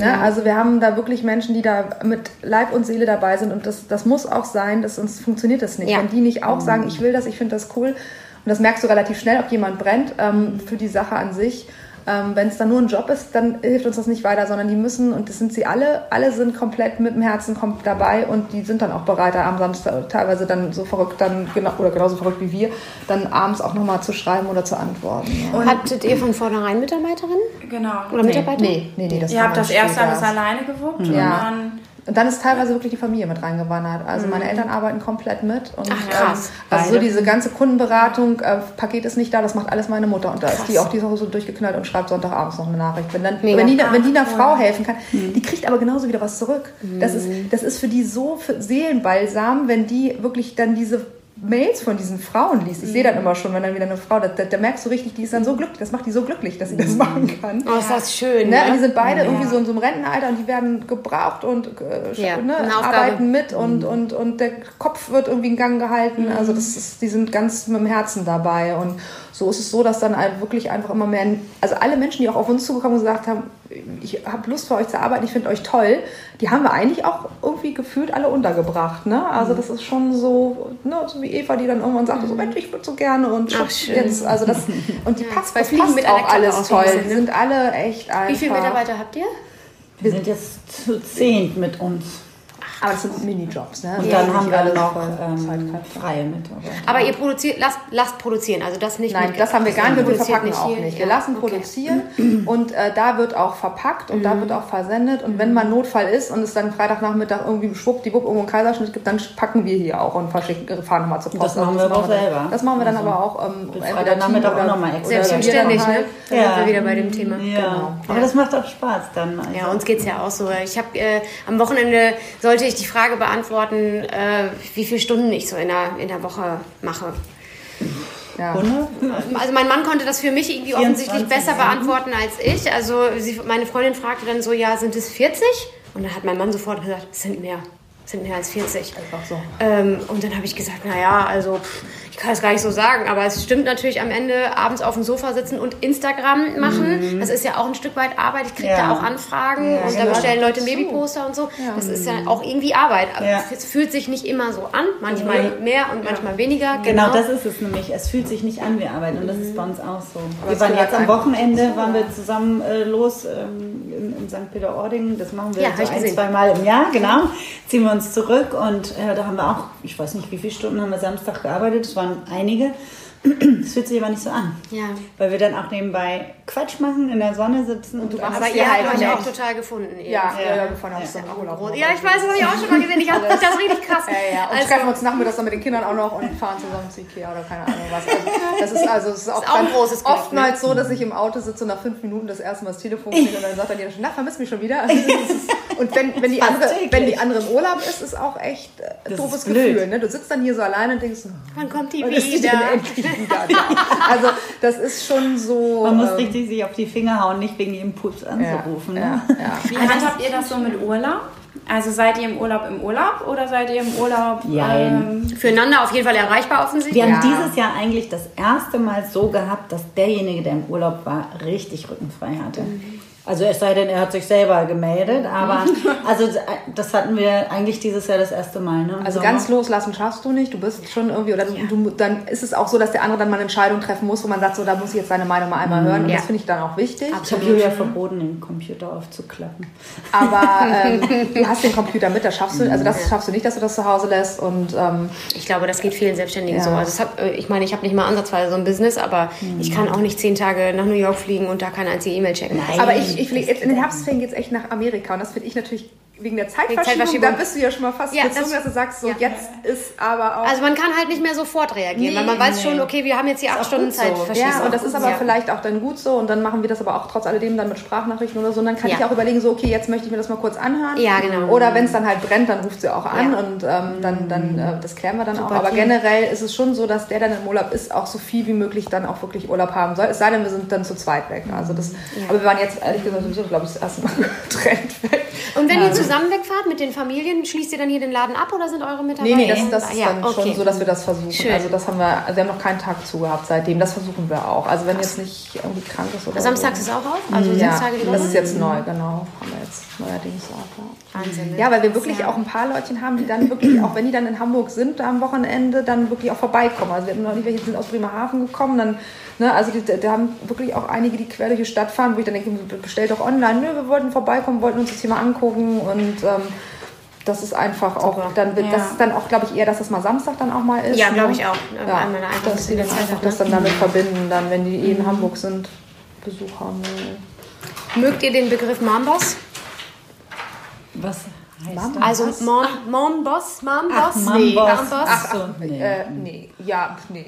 Ne? Also wir haben da wirklich Menschen, die da mit Leib und Seele dabei sind und das, das muss auch sein, dass sonst funktioniert das nicht. Ja. Wenn die nicht auch sagen, ich will das, ich finde das cool und das merkst du relativ schnell, ob jemand brennt ähm, für die Sache an sich. Ähm, Wenn es dann nur ein Job ist, dann hilft uns das nicht weiter, sondern die müssen, und das sind sie alle, alle sind komplett mit dem Herzen dabei und die sind dann auch bereit, da am Samstag teilweise dann so verrückt, dann genau, oder genauso verrückt wie wir, dann abends auch nochmal zu schreiben oder zu antworten. Ja. Hattet ihr von vornherein Mitarbeiterinnen Genau. oder Mitarbeiter? Nee, nee, nee, das Ihr habt das erste alles alleine gewuppt Ja. und dann Und dann ist teilweise wirklich die Familie mit reingewandert. Also meine Eltern arbeiten komplett mit. Und, Ach, krass. Ähm, also so diese ganze Kundenberatung, äh, Paket ist nicht da, das macht alles meine Mutter. Und da ist die auch diese Woche so durchgeknallt und schreibt Sonntagabends noch eine Nachricht. Wenn, dann, Mega. wenn, die, wenn die einer Frau helfen kann, die kriegt aber genauso wieder was zurück. Das, ist, das ist für die so für Seelenbalsam, wenn die wirklich dann diese Mails von diesen Frauen liest. Ich sehe dann immer schon, wenn dann wieder eine Frau, da, da, da merkst du richtig, die ist dann so glücklich, das macht die so glücklich, dass sie das machen kann. Oh, ist das schön. Ne? Ne? Und die sind beide irgendwie so in so einem Rentenalter und die werden gebraucht und äh, Ja, ne, arbeiten mit und, und, und der Kopf wird irgendwie in Gang gehalten. Also das ist, die sind ganz mit dem Herzen dabei. Und so ist es so, dass dann halt wirklich einfach immer mehr, also alle Menschen, die auch auf uns zugekommen und gesagt haben, ich habe Lust für euch zu arbeiten, ich finde euch toll, die haben wir eigentlich auch irgendwie gefühlt alle untergebracht. Ne? Also das ist schon so, ne, so wie Eva, die dann irgendwann sagte, so Mensch, ich würde so gerne und Ach, jetzt, also das, und die Ja, passt, das Fliegen passt mit auch alles so toll. Die ne? sind alle echt einfach. Wie viele Mitarbeiter habt ihr? Wir sind jetzt zu zehnt mit uns. Aber das sind Minijobs, ne? Und Ja, dann nicht haben wir alles noch ähm, freie Mitarbeiter. Aber ihr produziert, lasst, lasst produzieren, also das nicht Nein, mit- das haben wir gar nicht wir verpacken auch hier. nicht. Wir Ja, lassen okay. Mhm. produzieren und äh, da wird auch verpackt und da wird auch versendet. Und wenn mal ein Notfall ist und es dann Freitagnachmittag irgendwie schwuppdiwupp irgendwo einen Kaiserschnitt gibt, dann packen wir hier auch und verschicken, fahren nochmal zur Post. Das machen Also wir aber dann- selber. Das machen wir dann Also, aber auch ähm, entweder Freitagnachmittag Team auch noch mal oder- extra. oder Selbst wir und dann ne? Ja. sind wir wieder bei dem Thema. Ja, Genau. aber das macht auch Spaß dann. Also. Ja, uns geht's ja auch so. Ich habe äh, am Wochenende sollte ich die Frage beantworten, äh, wie viele Stunden ich so in der, in der Woche mache. Ja. Also mein Mann konnte das für mich irgendwie 24, offensichtlich besser beantworten als ich. Also sie, meine Freundin fragte dann so, ja, sind es 40? Und dann hat mein Mann sofort gesagt, es sind mehr. Es sind mehr als 40. Einfach so. Ähm, und dann habe ich gesagt, naja, also kann es gar nicht so sagen, aber es stimmt natürlich am Ende abends auf dem Sofa sitzen und Instagram machen. Das ist ja auch ein Stück weit Arbeit. Ich kriege Mhm. Ja. da auch Anfragen und da genau. bestellen Leute Babyposter und so. Das ist ja auch irgendwie Arbeit. Aber Ja. Es fühlt sich nicht immer so an, manchmal mehr und manchmal weniger. Genau, das ist es nämlich. Es fühlt sich nicht an wie Arbeit und das ist bei uns auch so. Wir es waren jetzt am Wochenende, waren wir zusammen äh, los ähm, in, in St. Peter-Ording. Das machen wir Ja, so ein, gesehen. zwei Mal im Jahr, genau. Ziehen wir uns zurück und äh, da haben wir auch, ich weiß nicht, wie viele Stunden haben wir Samstag gearbeitet. Es waren einige. Es fühlt sich aber nicht so an. Ja. Weil wir dann auch nebenbei Quatsch machen, in der Sonne sitzen. Und, du machst Aber Das ihr ist habt euch auch total gefunden. eben. Ja, ja, Ja. ja, wir fahren auch so Urlaub. Ja, ich weiß, das habe ich auch schon mal gesehen. Ich hab, das ist richtig krass. Ja, ja. Und Also- treffen uns nachmittags dann mit den Kindern auch noch und fahren zusammen zu Ikea oder keine Ahnung was. Also, das ist also das ist auch, auch ein großes Glück, oftmals so, dass ich im Auto sitze und nach fünf Minuten das erste Mal das Telefon kriege und dann sagt dann jeder schon, na, vermisst mich schon wieder. Also das ist- Und wenn, wenn, die andere, täglich. wenn die andere im Urlaub ist, ist auch echt äh, Das doofes. Gefühl. Ne? Du sitzt dann hier so alleine und denkst, Wann kommt die wann ist die denn wieder? endlich wieder? Also das ist schon so... man muss ähm, richtig sich auf die Finger hauen, nicht wegen jedem Pups anzurufen. ja, ne? ja. Wie handhabt ihr das so mit Urlaub? Also seid ihr im Urlaub im Urlaub oder seid ihr im Urlaub ähm, Füreinander auf jeden Fall erreichbar offensichtlich. Wir haben Ja. dieses Jahr eigentlich das erste Mal so gehabt, dass derjenige, der im Urlaub war, richtig rückenfrei hatte. Also es sei denn, er hat sich selber gemeldet, aber also das hatten wir eigentlich dieses Jahr das erste Mal. Ne? Also Sommer. ganz loslassen schaffst du nicht. Du bist schon irgendwie, oder du, dann ist es auch so, dass der andere dann mal eine Entscheidung treffen muss, wo man sagt, so, da muss ich jetzt seine Meinung mal einmal hören. Und Ja. das finde ich dann auch wichtig. Ich habe Julia verboten, den Computer aufzuklappen. Aber ähm, du hast den Computer mit, das schaffst du, also das schaffst du nicht, dass du das zu Hause lässt. Und ähm, Ich glaube, das geht vielen Selbstständigen Ja. so. Also hat, äh, ich meine, ich habe nicht mal ansatzweise so ein Business, aber ich kann auch nicht zehn Tage nach New York fliegen und da keine einzige E-Mail checken. Nein. aber ich, ich fliege jetzt in den Herbstferien jetzt echt nach Amerika und das finde ich natürlich wegen der Zeitverschiebung, Zeitverschiebung. da bist du ja schon mal fast Ja, gezwungen, das- dass du sagst, so ja. jetzt ist aber auch Also man kann halt nicht mehr sofort reagieren, weil man weiß schon, okay, wir haben jetzt hier acht Stunden so. Zeit verschießen. Ja, und das ist aber Ja. vielleicht auch dann gut so und dann machen wir das aber auch trotz alledem dann mit Sprachnachrichten oder so und dann kann ich auch überlegen, so okay, jetzt möchte ich mir das mal kurz anhören. Ja, genau. Oder wenn es dann halt brennt, dann ruft sie auch an und ähm, dann, dann äh, das klären wir dann auch. Super Aber Team. generell ist es schon so, dass der dann im Urlaub ist, auch so viel wie möglich dann auch wirklich Urlaub haben soll. Es sei denn, wir sind dann zu zweit weg. Also das, Aber wir waren jetzt ehrlich gesagt glaube ich, das erste Mal getrennt weg. Und wenn ihr zusammen wegfahrt mit den Familien, schließt ihr dann hier den Laden ab oder sind eure Mitarbeiter? Nee, nee, das, das ist Ja, dann okay. schon so, dass wir das versuchen. Schön. Also das haben wir, also wir haben noch keinen Tag zu gehabt seitdem. Das versuchen wir auch. Also wenn jetzt nicht irgendwie krank ist oder Samstags so. ist auch auf? Also ja, die Woche? das ist jetzt neu, genau. Haben wir jetzt neuerdings auch. Ja. Wahnsinn. ne? Ja, weil wir wirklich auch ein paar Leutchen haben, die dann wirklich, auch wenn die dann in Hamburg sind am Wochenende, dann wirklich auch vorbeikommen. Also wir hatten noch nicht welche, die sind aus Bremerhaven gekommen, dann, ne, also da haben wirklich auch einige, die quer durch die Stadt fahren, wo ich dann denke, bestellt doch online. Nö, wir wollten vorbeikommen, wollten uns das hier mal angucken und ähm, das ist einfach auch, dann wird, das ist dann auch, glaube ich, eher, dass das mal Samstag dann auch mal ist. Ja, glaube ne? ich auch. Ja, einfach ein dass die bisschen dann einfach das ne? dann damit verbinden, dann, wenn die eh in Hamburg sind, Besuch haben. Mögt ihr den Begriff Momboss? Was heißt das? Also Mom, Momboss? Momboss? Ach, Momboss. Momboss? Ach, So, nee. nee. Äh, nee, ja, nee.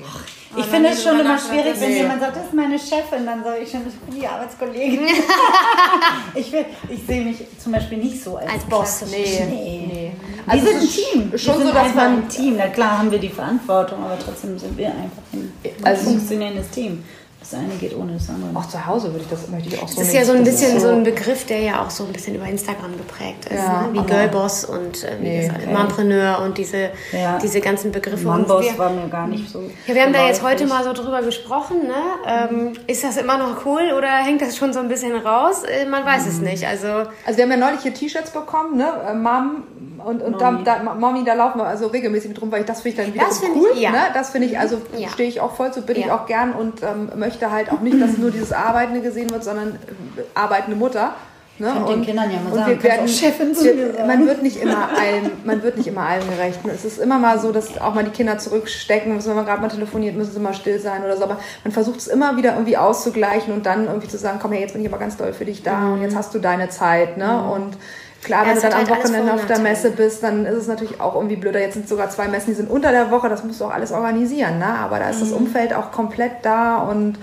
Ich finde es schon immer schwierig, wenn Nee. jemand sagt, das ist meine Chefin, dann sage ich schon, ich bin die Arbeitskollegin. ich will, ich sehe mich zum Beispiel nicht so als, Als Boss. Nee, nee. nee. Wir Also sind es ein Team. schon wir so, sind dass einfach man- ein Team. Na klar haben wir die Verantwortung, aber trotzdem sind wir einfach ein Also- funktionierendes Team. Das eine geht ohne das andere. Auch zu Hause würde ich das, möchte ich auch so Das ist ja so ein bisschen so ein Begriff, der ja auch so ein bisschen über Instagram geprägt ist. Ja, ne? Wie Girlboss und äh, wie Nee, das okay. Mompreneur und diese, Ja. diese ganzen Begriffe. Wir, war mir gar nicht so. ja, wir haben da jetzt heute mal so drüber gesprochen. Ne? Ähm, ist das immer noch cool oder hängt das schon so ein bisschen raus? Äh, man weiß es nicht. Also Also wir haben ja neulich hier T-Shirts bekommen, ne? Äh, Mom und, und da, da, Mommy, da laufen wir also regelmäßig mit rum, weil ich das finde ich dann wieder Das finde cool. ich, ja. ne? Das finde ich, also Ja. stehe ich auch voll zu, bin ich Ja. auch gern und ähm, möchte halt auch nicht, dass nur dieses Arbeitende gesehen wird, sondern äh, arbeitende Mutter. Ne? Könnt den Kindern ja mal und sagen, wir werden, Chefin zu wir, sagen. man wird nicht immer allem, man wird nicht immer allem gerecht. Es ist immer mal so, dass auch mal die Kinder zurückstecken müssen, wenn man gerade mal telefoniert, müssen sie mal still sein oder so. Aber man versucht es immer wieder irgendwie auszugleichen und dann irgendwie zu sagen, komm her, jetzt bin ich aber ganz doll für dich da und jetzt hast du deine Zeit. Ne? Und Klar, wenn du dann am halt alles Wochenende auf der. Messe bist, dann ist es natürlich auch irgendwie blöder. Jetzt sind sogar zwei Messen, die sind unter der Woche, das musst du auch alles organisieren. Ne? Aber da ist Mhm. das Umfeld auch komplett da und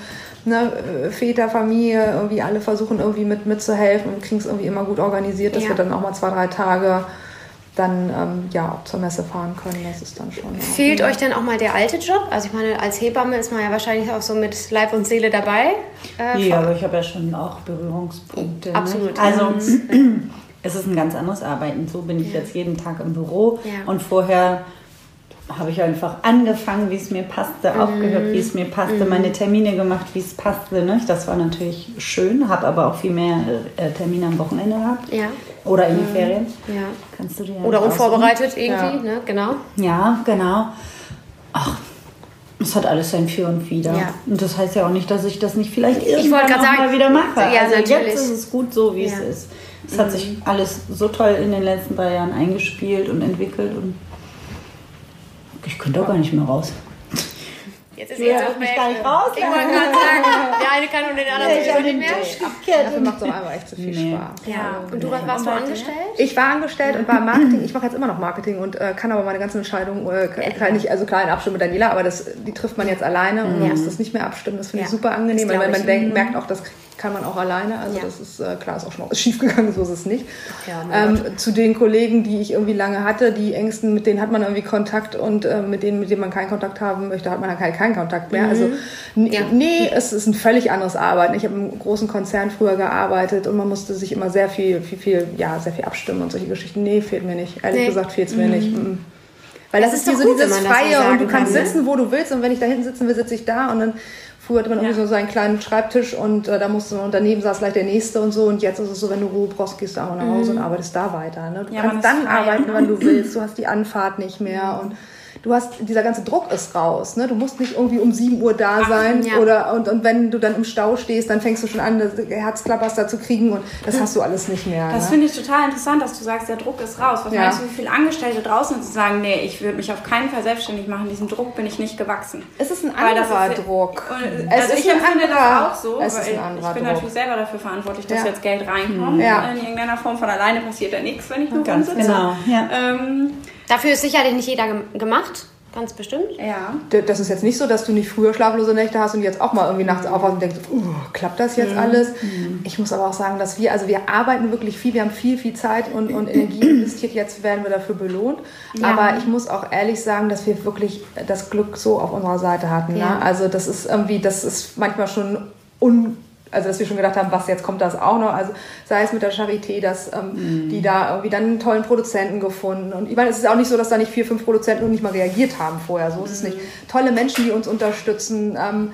ne, äh, Väter, Familie, irgendwie alle versuchen irgendwie mit mitzuhelfen und kriegen es irgendwie immer gut organisiert, dass Ja. wir dann auch mal zwei, drei Tage dann ähm, ja auch zur Messe fahren können. Das ist dann schon. fehlt euch denn auch mal der alte Job? Also ich meine, als Hebamme ist man ja wahrscheinlich auch so mit Leib und Seele dabei. Äh, Ja, aber ich habe ja schon auch Berührungspunkte. Absolut. Ne? Also es ist ein ganz anderes Arbeiten. So bin ich jetzt jeden Tag im Büro Ja. und vorher habe ich einfach angefangen, wie es mir passte, Mhm. aufgehört, wie es mir passte, meine Termine gemacht, wie es passte. Ne? Das war natürlich schön, habe aber auch viel mehr äh, Termine am Wochenende gehabt Ja, oder in den Ferien. ja. Kannst du dir Oder aussuchen. unvorbereitet irgendwie, ne? Genau. Ja, genau. Ach, es hat alles sein Für und Wider. Ja. Und das heißt ja auch nicht, dass ich das nicht vielleicht irgendwann grad auch sagen, mal wieder mache. ja, also natürlich. jetzt ist es gut so, wie Ja. Mhm. es ist. Es hat sich alles so toll in den letzten drei Jahren eingespielt und entwickelt und ich könnte auch gar nicht mehr raus. Jetzt ist Ja, jetzt ich mich gar nicht raus. Ich wollte gerade sagen, der eine kann und den anderen Nee, ich sowieso nicht den mehr. Dafür macht es auch einfach echt zu viel Nee. Spaß. Ja. Und du warst, warst du angestellt? Ich war angestellt und war im Marketing. Ich mache jetzt immer noch Marketing und äh, kann aber meine ganzen Entscheidungen, äh, kann nicht, also klar in Abstimmung mit Daniela, aber das, die trifft man jetzt alleine und man muss das nicht mehr abstimmen. Das finde ich Ja. super angenehm, weil man denkt, merkt auch, das kann man auch alleine. Also Ja. das ist äh, klar, ist auch schon schief gegangen, so ist es nicht. Ja, ähm, zu den Kollegen, die ich irgendwie lange hatte, die Ängsten, mit denen hat man irgendwie Kontakt und äh, mit denen, mit denen man keinen Kontakt haben möchte, hat man dann halt keinen Kontakt mehr. Also n- Ja. nee, es ist ein völlig anderes Arbeiten. Ich habe im großen Konzern früher gearbeitet und man musste sich immer sehr viel, viel, viel, ja, sehr viel abstimmen und solche Geschichten. Nee, fehlt mir nicht. Ehrlich Nee. gesagt fehlt es mir nicht. Mm. Weil das, Das ist ist so gut, dieses Freie und du kannst kann, ne? sitzen, wo du willst und wenn ich da hinten sitzen will, sitze ich da und dann früher hatte man irgendwie so seinen kleinen Schreibtisch und äh, da musste und daneben saß gleich der nächste und so und jetzt ist es so, wenn du Ruhe brauchst, gehst du auch nach Hause und arbeitest da weiter. Ne? Du Ja, man kannst dann frei. arbeiten, wann du willst. Du hast die Anfahrt nicht mehr und du hast dieser ganze Druck ist raus. Ne? Du musst nicht irgendwie um 7 Uhr da sein ja. oder und, und wenn du dann im Stau stehst, dann fängst du schon an, Herzklapperster zu kriegen und das hast du alles nicht mehr. Das ne? finde ich total interessant, dass du sagst, der Druck ist raus. Was Ja. meinst du, wie viele Angestellte draußen sind, die sagen, nee, ich würde mich auf keinen Fall selbstständig machen, diesem Druck bin ich nicht gewachsen. es ist ein anderer ist- Druck. Und, Es also ist ich empfinde das auch so, es ist ein anderer ich bin Druck. natürlich selber dafür verantwortlich, dass Ja. jetzt Geld reinkommt. Ja. In irgendeiner Form von alleine passiert ja nichts, wenn ich nur Ganz rumsitze. genau. Ja. Ähm, Dafür ist sicherlich nicht jeder gem- gemacht, ganz bestimmt. ja. Das ist jetzt nicht so, dass du nicht früher schlaflose Nächte hast und jetzt auch mal irgendwie nachts aufwachst und denkst, uh, klappt das jetzt alles? Ich muss aber auch sagen, dass wir, also wir arbeiten wirklich viel, wir haben viel, viel Zeit und, und Energie investiert, jetzt werden wir dafür belohnt. Aber ich muss auch ehrlich sagen, dass wir wirklich das Glück so auf unserer Seite hatten. Ja. Ne? Also das ist irgendwie, das ist manchmal schon un also dass wir schon gedacht haben, was jetzt kommt das auch noch. Also sei es mit der Charité, dass ähm, die da irgendwie dann einen tollen Produzenten gefunden. Und ich meine, es ist auch nicht so, dass da nicht vier, fünf Produzenten und nicht mal reagiert haben vorher. So ist es nicht. Tolle Menschen, die uns unterstützen. Ähm,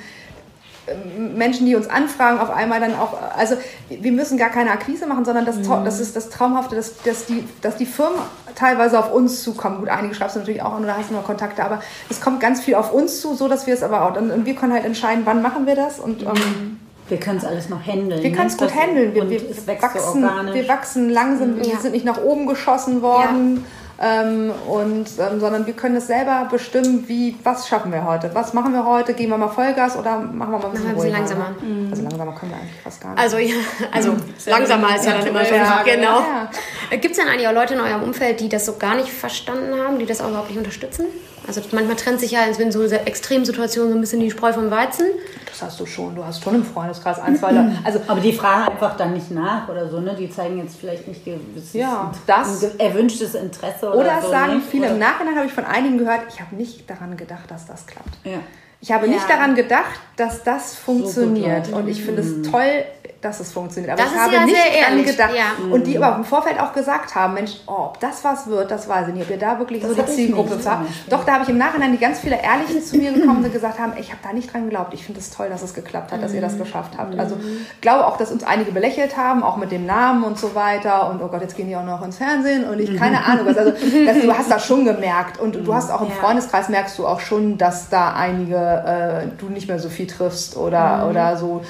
ähm, Menschen, die uns anfragen, auf einmal dann auch, also wir müssen gar keine Akquise machen, sondern das, Trau- das ist das Traumhafte, dass, dass, die, dass die Firmen teilweise auf uns zukommen. Gut, einige schreibst du natürlich auch an oder hast du noch Kontakte, aber es kommt ganz viel auf uns zu, so dass wir es aber auch, und, und wir können halt entscheiden, wann machen wir das und ähm, Wir können es alles noch handeln. wir ne? können es gut handeln. Wir, und wir, wachsen, so wir wachsen langsam, wir Ja. sind nicht nach oben geschossen worden. Ähm, und, ähm, sondern wir können es selber bestimmen, wie, was schaffen wir heute? Was machen wir heute? Gehen wir mal Vollgas oder machen wir mal ein bisschen, wir ein bisschen ruhiger, langsamer. Ne? Also langsamer können wir eigentlich fast gar nicht. Also ja, also langsamer ist ja dann immer Ja, schon. ja, Genau. ja. Gibt es denn eigentlich auch Leute in eurem Umfeld, die das so gar nicht verstanden haben, die das auch überhaupt nicht unterstützen? Also manchmal trennt sich ja in so Extremsituationen so ein bisschen die Spreu vom Weizen. Das hast du schon. Du hast schon im Freundeskreis ein, zwei Leute. Also Aber die fragen einfach dann nicht nach oder so, ne? Die zeigen jetzt vielleicht nicht gewisses Ja, das- erwünschtes Interesse oder, Oder so. sagen ne? viele, im Oder- Nachhinein habe ich von einigen gehört, ich habe nicht daran gedacht, dass das klappt. Ja. Ich habe nicht Ja. daran gedacht, dass das funktioniert. läuft. und ich finde es toll, dass es funktioniert. Aber Das ich ist habe ja nicht ehrlich, gedacht. ja. Und die aber im Vorfeld auch gesagt haben, Mensch, oh, ob das was wird, das weiß ich nicht. Ob ihr da wirklich Das so die Zielgruppe habt. Doch, da habe ich im Nachhinein die ganz viele Ehrliche zu mir gekommen, die gesagt haben, ich habe da nicht dran geglaubt. Ich finde es toll, dass es geklappt hat, dass ihr Mhm. das geschafft habt. Also glaube auch, dass uns einige belächelt haben, auch mit dem Namen und so weiter. Und oh Gott, jetzt gehen die auch noch ins Fernsehen und ich keine Ahnung was. Also das, du hast das schon gemerkt. Und du hast auch im Ja. Freundeskreis merkst du auch schon, dass da einige äh, du nicht mehr so viel triffst oder, oder so.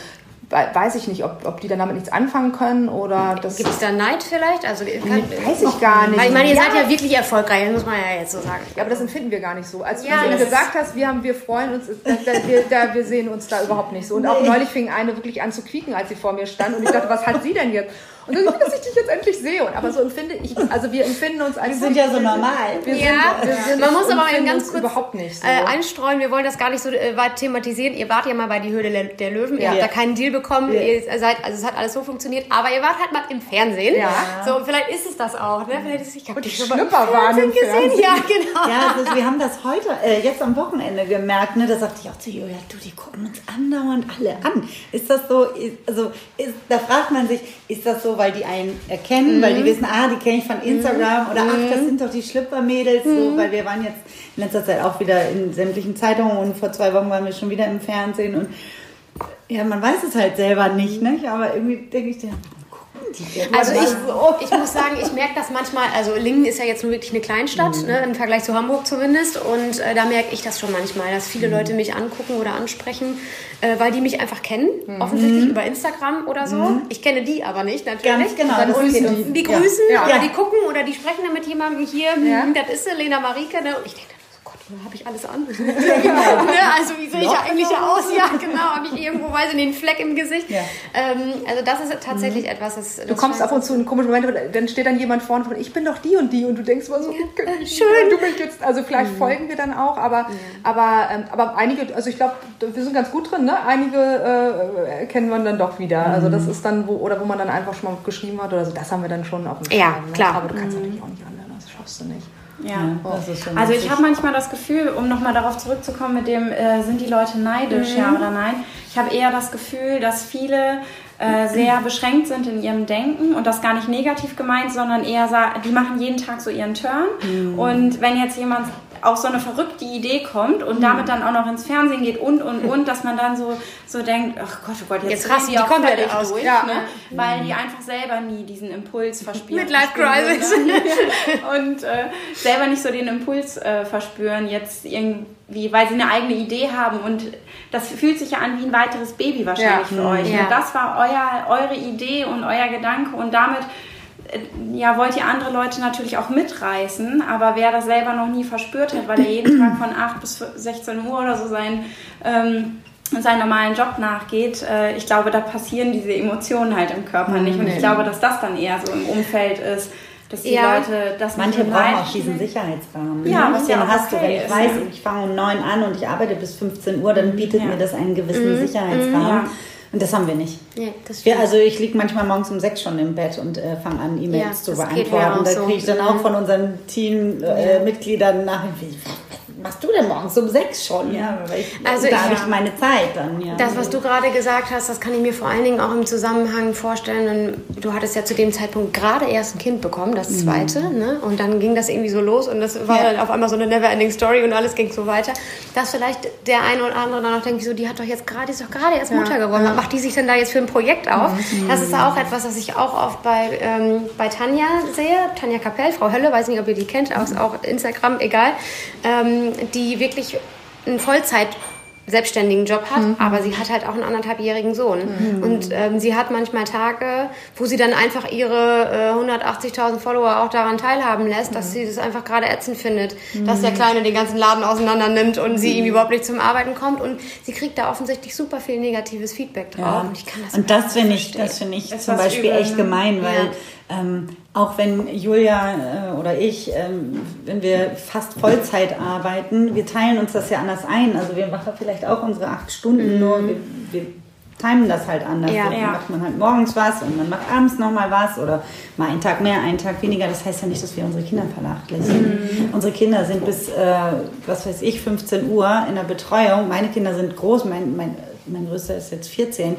We- Weiß ich nicht, ob, ob die dann damit nichts anfangen können oder das. Gibt es da Neid vielleicht? Also kann, Weiß ich gar nicht. Weil ich meine, ihr Ja. seid ja wirklich erfolgreich, das muss man ja jetzt so sagen. Ja, aber das empfinden wir gar nicht so. Als Ja, du eben das gesagt hast, wir, haben, wir freuen uns, da, da, wir, da, wir sehen uns da überhaupt nicht so. Und auch neulich fing eine wirklich an zu quieken, als sie vor mir stand. Und ich dachte, was hat sie denn jetzt? Und dann, dass ich dich jetzt endlich sehe. Und, aber so empfinde ich, also wir empfinden uns als... Die sind ja so normal. Wir Ja, sind, wir man muss aber ganz kurz überhaupt nicht so. äh, einstreuen. Wir wollen das gar nicht so äh, weit thematisieren. Ihr wart ja mal bei die Höhle der, Löwen. Ihr Ja. habt da keinen Deal bekommen. Ja. Ihr seid, also es hat alles so funktioniert. Aber ihr wart halt mal im Fernsehen. Ja. So, und vielleicht ist es das auch. Ne? Vielleicht ist, ich habe Und die Schlüpper waren im gesehen. Fernsehen. Ja, genau. Ja, das, wir haben das heute, äh, jetzt am Wochenende gemerkt, ne? Da sagte ich auch zu Julia, du, die gucken uns andauernd alle an. Ist das so, ist, also, ist, da fragt man sich, ist das so, weil die einen erkennen, weil die Mhm. wissen, ah, die kenne ich von Instagram oder ach, das sind doch die Schlüppermädels, Mhm. so, weil wir waren jetzt in letzter Zeit auch wieder in sämtlichen Zeitungen und vor zwei Wochen waren wir schon wieder im Fernsehen und ja, man weiß es halt selber nicht, ne? Aber irgendwie denke ich, Also ich, ich muss sagen, ich merke das manchmal, also Lingen ist ja jetzt nur wirklich eine Kleinstadt, ne, im Vergleich zu Hamburg zumindest. Und äh, da merke ich das schon manchmal, dass viele Leute mich angucken oder ansprechen, äh, weil die mich einfach kennen, offensichtlich über Instagram oder so. Ich kenne die aber nicht, natürlich. Ganz genau, Dann grüßen die. Die grüßen Ja. oder Ja. die gucken oder die sprechen dann mit jemandem hier, Ja. hm, das ist sie, Lena Marike. Ne? Und ich denke, habe ich alles an? ne? Also wie sehe ich eigentlich aus? Ja, genau. Habe ich irgendwo, weiß ich, den Fleck im Gesicht? Ja. Ähm, also das ist tatsächlich mhm. etwas, das, das Du kommst ab und zu in komischen Momente, dann steht dann jemand vorne von, ich bin doch die und die und du denkst mal so, ja, schön, du mich jetzt, also vielleicht mhm. folgen wir dann auch, aber, ja. aber, ähm, aber einige, also ich glaube, wir sind ganz gut drin, ne? Einige äh, erkennen man dann doch wieder. Mhm. Also das ist dann, wo, oder wo man dann einfach schon mal geschrieben hat oder so, das haben wir dann schon auf dem Schirm. Ja, ne? klar. Aber du kannst mhm. natürlich auch nicht anderen, das schaffst du nicht. Ja, also ich habe manchmal das Gefühl, um nochmal darauf zurückzukommen mit dem, äh, sind die Leute neidisch, mhm. ja oder nein? Ich habe eher das Gefühl, dass viele äh, sehr beschränkt sind in ihrem Denken und das gar nicht negativ gemeint, sondern eher, die machen jeden Tag so ihren Turn. Mhm. Und wenn jetzt jemand auf so eine verrückte Idee kommt und mhm. damit dann auch noch ins Fernsehen geht und und und, dass man dann so, so denkt, ach Gott, oh Gott, jetzt, jetzt rasten die, die komplett aus, durch, ja. ne? weil die einfach selber nie diesen Impuls verspüren. Midlife Crisis. und äh, selber nicht so den Impuls äh, verspüren, jetzt irgendwie, weil sie eine eigene Idee haben und das fühlt sich ja an wie ein weiteres Baby wahrscheinlich ja. für euch. Ja. Und das war euer, eure Idee und euer Gedanke und damit ja, wollt ihr andere Leute natürlich auch mitreißen, aber wer das selber noch nie verspürt hat, weil er jeden Tag von 8 bis 16 Uhr oder so sein, ähm, seinen normalen Job nachgeht, äh, ich glaube, da passieren diese Emotionen halt im Körper nicht. Und ich glaube, dass das dann eher so im Umfeld ist, dass die ja. Leute das Manche brauchen auch diesen Sicherheitsrahmen. Ja, was ja hast okay du, wenn ich weiß, ja. ich fange um 9 an und ich arbeite bis 15 Uhr, dann bietet ja. mir das einen gewissen mhm. Sicherheitsrahmen. Mhm. Und das haben wir nicht. Ja, wir, also ich liege manchmal morgens um sechs schon im Bett und äh, fange an, E-Mails ja, zu beantworten. Da kriege ich dann auch von unseren Teammitgliedern äh, nach, wie, machst du denn morgens um sechs schon? Ja, ich, also da habe ich meine Zeit dann. Ja. Das, was du gerade gesagt hast, das kann ich mir vor allen Dingen auch im Zusammenhang vorstellen. Du hattest ja zu dem Zeitpunkt gerade erst ein Kind bekommen, das mhm. zweite, mhm. ne? und dann ging das irgendwie so los und das war ja. dann auf einmal so eine never-ending Story und alles ging so weiter, dass vielleicht der eine oder andere dann auch denkt, so, die hat doch jetzt gerade, ist doch gerade erst Mutter geworden, was macht die sich denn da jetzt für ein Projekt auf? Mhm. Das ist auch etwas, was ich auch oft bei, ähm, bei Tanja sehe, Tanja Kapell, Frau Hölle, weiß nicht, ob ihr die kennt, auch, auch Instagram, egal. Ähm, die wirklich einen Vollzeit selbstständigen Job hat, mhm. aber sie hat halt auch einen anderthalbjährigen Sohn. Mhm. Und ähm, sie hat manchmal Tage, wo sie dann einfach ihre äh, 180.000 Follower auch daran teilhaben lässt, mhm. dass sie das einfach gerade ätzend findet, dass der mhm. Kleine den ganzen Laden auseinander nimmt und sie mhm. irgendwie überhaupt nicht zum Arbeiten kommt. Und sie kriegt da offensichtlich super viel negatives Feedback drauf. Ja. Und ich kann das und das finde ich, das finde ich zum Beispiel übel. echt gemein, weil ja. Ähm, auch wenn Julia äh, oder ich, ähm, wenn wir fast Vollzeit arbeiten, wir teilen uns das ja anders ein. Also wir machen vielleicht auch unsere acht Stunden, mhm. nur wir, wir timen das halt anders. Ja, dann ja. macht man halt morgens was und man macht abends nochmal was oder mal einen Tag mehr, einen Tag weniger. Das heißt ja nicht, dass wir unsere Kinder vernachlässigen. Mhm. Unsere Kinder sind bis, äh, was weiß ich, 15 Uhr in der Betreuung. Meine Kinder sind groß, mein, mein mein größter ist jetzt 14,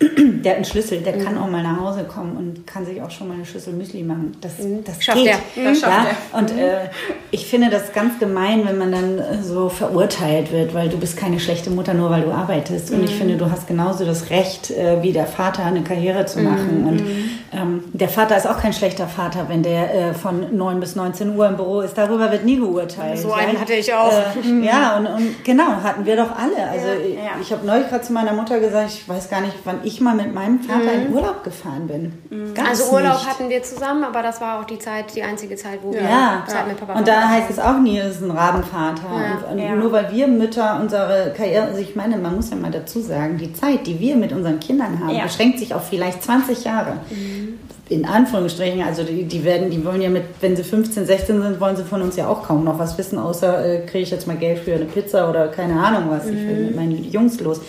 der hat einen Schlüssel, der mhm. kann auch mal nach Hause kommen und kann sich auch schon mal eine Schüssel Müsli machen. Das, mhm. das schafft geht. er. Das schafft ja? er. Und äh, ich finde das ganz gemein, wenn man dann äh, so verurteilt wird, weil du bist keine schlechte Mutter, nur weil du arbeitest. Und ich mhm. finde, du hast genauso das Recht, äh, wie der Vater eine Karriere zu machen. Mhm. Und ähm, der Vater ist auch kein schlechter Vater, wenn der äh, von 9 bis 19 Uhr im Büro ist. Darüber wird nie geurteilt. So einen hatte ich auch. Äh, ja, und, und, genau, hatten wir doch alle. Also ja, ja. ich, ich habe neulich gerade zu meiner Mutter gesagt, ich weiß gar nicht, wann ich mal mit meinem Vater mhm. in Urlaub gefahren bin. Mhm. also Urlaub nicht. hatten wir zusammen, aber das war auch die Zeit, die einzige Zeit, wo wir ja. Zeit mit Papa Und da heißt es auch nie, es ist ein Rabenvater. Und, und nur weil wir Mütter unsere Karriere, also ich meine, man muss ja mal dazu sagen, die Zeit, die wir mit unseren Kindern haben, beschränkt sich auf vielleicht 20 Jahre. Mhm in Anführungsstrichen, also die, die werden, die wollen ja mit, wenn sie 15, 16 sind, wollen sie von uns ja auch kaum noch was wissen, außer äh, kriege ich jetzt mal Geld für eine Pizza oder keine Ahnung was, mhm. ich will mit meinen Jungs los.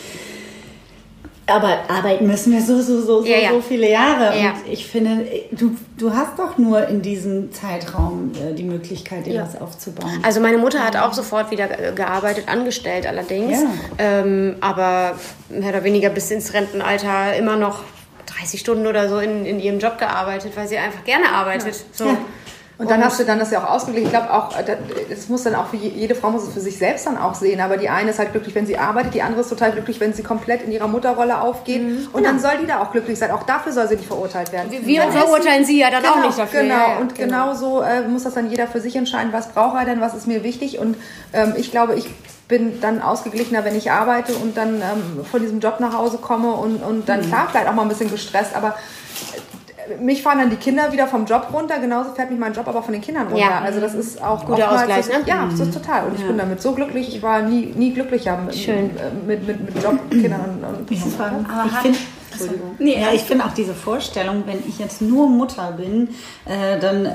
Aber arbeiten müssen wir so, so, so, so, ja, ja. so viele Jahre. Ja. Und ich finde, du, du hast doch nur in diesem Zeitraum äh, die Möglichkeit, dir was aufzubauen. Also meine Mutter hat auch sofort wieder gearbeitet, angestellt allerdings. Ähm, aber mehr oder weniger bis ins Rentenalter immer noch 30 Stunden oder so in, in ihrem Job gearbeitet, weil sie einfach gerne arbeitet. Ja. So. Und dann hast du dann das ja auch ausgeglichen. Ich glaube auch, es muss dann auch für jede Frau muss es für sich selbst dann auch sehen. Aber die eine ist halt glücklich, wenn sie arbeitet, die andere ist total glücklich, wenn sie komplett in ihrer Mutterrolle aufgeht. Mhm. Und genau. dann soll die da auch glücklich sein. Auch dafür soll sie nicht verurteilt werden. Wir, wir verurteilen sie ja dann genau, auch nicht dafür. Genau. Ja, und genau, genau so äh, muss das dann jeder für sich entscheiden, was braucht er denn, was ist mir wichtig. Und ähm, ich glaube, ich bin dann ausgeglichener, wenn ich arbeite und dann ähm, von diesem Job nach Hause komme und, und dann mhm. klar vielleicht auch mal ein bisschen gestresst, aber mich fahren dann die Kinder wieder vom Job runter, genauso fährt mich mein Job aber von den Kindern runter. Ja. Also das ist auch Guter Ausgleich, so, ne? Ja, das ist total. Und ich bin damit so glücklich. Ich war nie, nie glücklicher mit, Schön. mit, mit, mit Job, Kindern und, und Ich hat- finde ja, ich finde auch diese Vorstellung, wenn ich jetzt nur Mutter bin, äh, dann äh,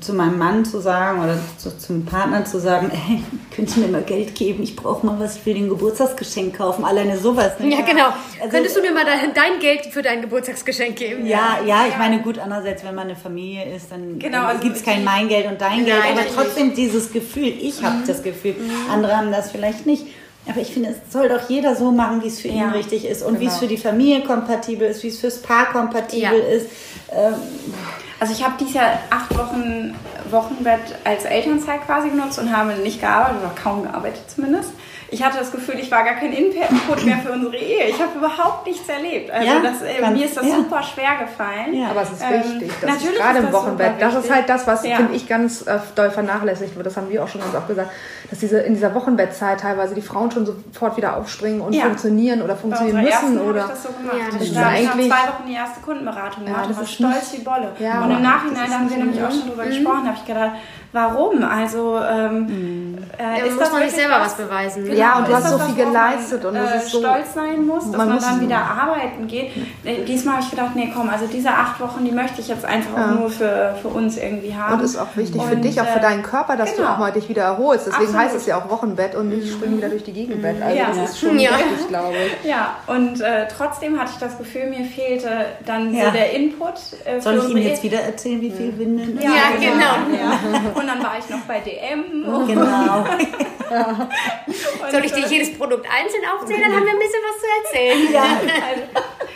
zu meinem Mann zu sagen oder zu, zum Partner zu sagen, hey, könntest du mir mal Geld geben, ich brauche mal was für den Geburtstagsgeschenk kaufen, alleine sowas. ne? Ja, genau. Also- Könntest du mir mal dein, dein Geld für dein Geburtstagsgeschenk geben? Ja, ja, ich meine, gut, andererseits, wenn man eine Familie ist, dann Genau, also gibt es kein mein Geld und dein Geld, aber trotzdem dieses Gefühl, ich habe das Gefühl, andere haben das vielleicht nicht. Aber ich finde, es soll doch jeder so machen, wie es für ihn Ja, richtig ist und wie es genau. für die Familie kompatibel ist, wie es fürs Paar kompatibel Ja. ist. Ähm, Also ich habe dieses Jahr acht Wochen Wochenbett als Elternzeit quasi genutzt und habe nicht gearbeitet oder kaum gearbeitet zumindest. Ich hatte das Gefühl, ich war gar kein Input mehr für unsere Ehe. Ich habe überhaupt nichts erlebt. Also Ja, das, äh, ganz- mir ist das ja. super schwer gefallen. Ja. Aber es ist Ähm, wichtig. Das natürlich ist gerade ist im Wochenbett. Das ist halt das, was, Ja. finde ich, ganz äh, doll vernachlässigt wird. Das haben wir auch schon ganz oft gesagt. Dass diese in dieser Wochenbettzeit teilweise die Frauen schon sofort wieder aufspringen und Ja. funktionieren oder funktionieren müssen. habe Oder ich das so gemacht. Ja, das ich ist da habe ich eigentlich- zwei Wochen die erste Kundenberatung gemacht das und war ist stolz wie Bolle. Ja, und im Nachhinein, das da haben wir nämlich auch schon drüber gesprochen, habe ich gedacht, warum? Also ähm, äh, Ja, ist muss das man nicht selber das? was beweisen. Genau, Ja, und du hast das so viel man, geleistet und das äh, ist so- stolz sein muss, dass man dann wieder arbeiten geht. Äh, Diesmal habe ich gedacht, nee, komm, also diese acht Wochen, die möchte ich jetzt einfach auch nur für, für uns irgendwie haben. Und ist auch wichtig für dich, auch für äh, deinen Körper, dass du genau. auch mal dich wieder erholst. Deswegen. Heißt es ja auch Wochenbett und nicht springen wieder durch die Gegenbett. Also Ja. das ist schon Ja. wichtig, glaube ich. Ja, und äh, trotzdem hatte ich das Gefühl, mir fehlte dann Ja. so der Input. Äh, soll ich Ihnen unsere jetzt wieder erzählen, wie viel Windeln? Ja, Ja, genau. Ja. Und dann war ich noch bei DM. Und Genau. Soll ich dir jedes Produkt einzeln aufzählen? Dann haben wir ein bisschen was zu erzählen. Ja. Also,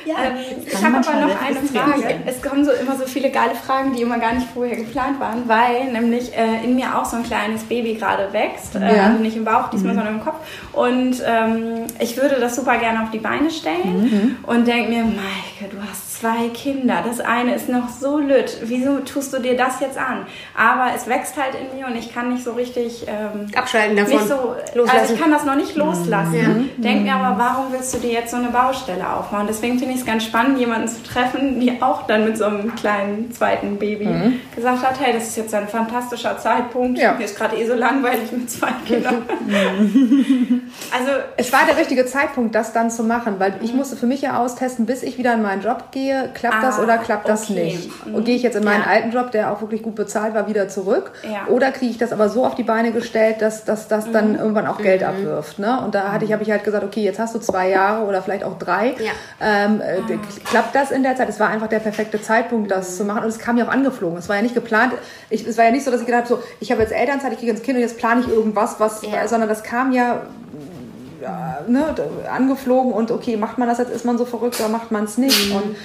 Ja, ähm, ich habe aber noch eine Frage. Es kommen so immer so viele geile Fragen, die immer gar nicht vorher geplant waren, weil nämlich äh, in mir auch so ein kleines Baby gerade wächst. Äh, Ja. Also nicht im Bauch, diesmal, sondern im Kopf. Und ähm, ich würde das super gerne auf die Beine stellen und denke mir, Maike, du hast zwei Kinder. Das eine ist noch so lütt. Wieso tust du dir das jetzt an? Aber es wächst halt in mir und ich kann nicht so richtig... Ähm, Abschalten davon. nicht so, Loslassen. also ich kann das noch nicht loslassen. Ja. Denk mir aber, warum willst du dir jetzt so eine Baustelle aufbauen? Deswegen finde ich es ganz spannend, jemanden zu treffen, die auch dann mit so einem kleinen zweiten Baby gesagt hat, hey, das ist jetzt ein fantastischer Zeitpunkt. Ja. Mir ist gerade eh so langweilig mit zwei Kindern. also Es war der richtige Zeitpunkt, das dann zu machen, weil ich musste für mich ja austesten, bis ich wieder in meinen Job gehe, klappt das Ah, oder klappt das okay. nicht? Und gehe ich jetzt in meinen Ja. alten Job, der auch wirklich gut bezahlt war, wieder zurück? Ja. Oder kriege ich das aber so auf die Beine gestellt, dass dass das dann irgendwann auch Geld abwirft? Ne? Und da hatte ich, habe ich halt gesagt, okay, jetzt hast du zwei Jahre oder vielleicht auch drei. Ja. Ähm, äh, klappt das in der Zeit? Es war einfach der perfekte Zeitpunkt, das zu machen. Und es kam ja auch angeflogen. Es war ja nicht geplant. Ich, es war ja nicht so, dass ich gedacht habe, so, ich habe jetzt Elternzeit, ich kriege jetzt ein Kind und jetzt plane ich irgendwas, was, Ja. sondern das kam ja ja, ne, angeflogen und okay, macht man das jetzt, ist man so verrückt oder macht man es nicht? Mhm. Und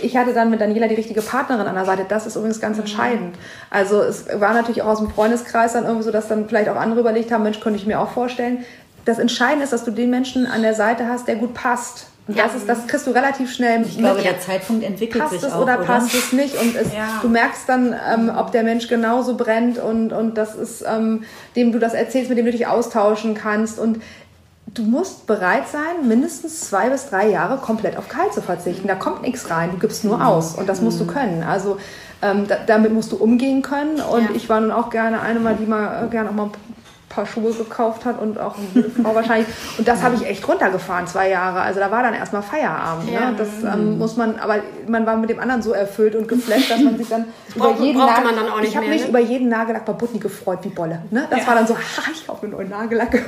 ich hatte dann mit Daniela die richtige Partnerin an der Seite. Das ist übrigens Mhm. ganz entscheidend. Also es war natürlich auch aus dem Freundeskreis dann irgendwie so, dass dann vielleicht auch andere überlegt haben, Mensch, könnte ich mir auch vorstellen. Das Entscheidende ist, dass du den Menschen an der Seite hast, der gut passt. Und Ja. das, ist, das kriegst du relativ schnell Ich glaube, mit. der Zeitpunkt entwickelt Passt sich es auch, oder passt es nicht? Und es, Ja. du merkst dann, ähm, ob der Mensch genauso brennt und, und das ist, ähm, dem du das erzählst, mit dem du dich austauschen kannst. Und du musst bereit sein, mindestens zwei bis drei Jahre komplett auf Kalt zu verzichten. Da kommt nichts rein, du gibst nur aus und das musst du können. Also ähm, da, damit musst du umgehen können. Und Ja. ich war nun auch gerne eine, mal, die mal äh, gerne auch mal paar Schuhe gekauft hat und auch jede Frau wahrscheinlich. Und das habe ich echt runtergefahren, zwei Jahre. Also da war dann erstmal Feierabend. Ja. Ne? Das ähm, muss man, aber man war mit dem anderen so erfüllt und geflasht, dass man sich dann braucht- über jeden brauchte Nagel- man dann auch nicht Ich habe mich ne? über jeden Nagellack bei Butni gefreut wie Bolle. Ne? Das war dann so, ha, ich kaufe einen neuen Nagellack.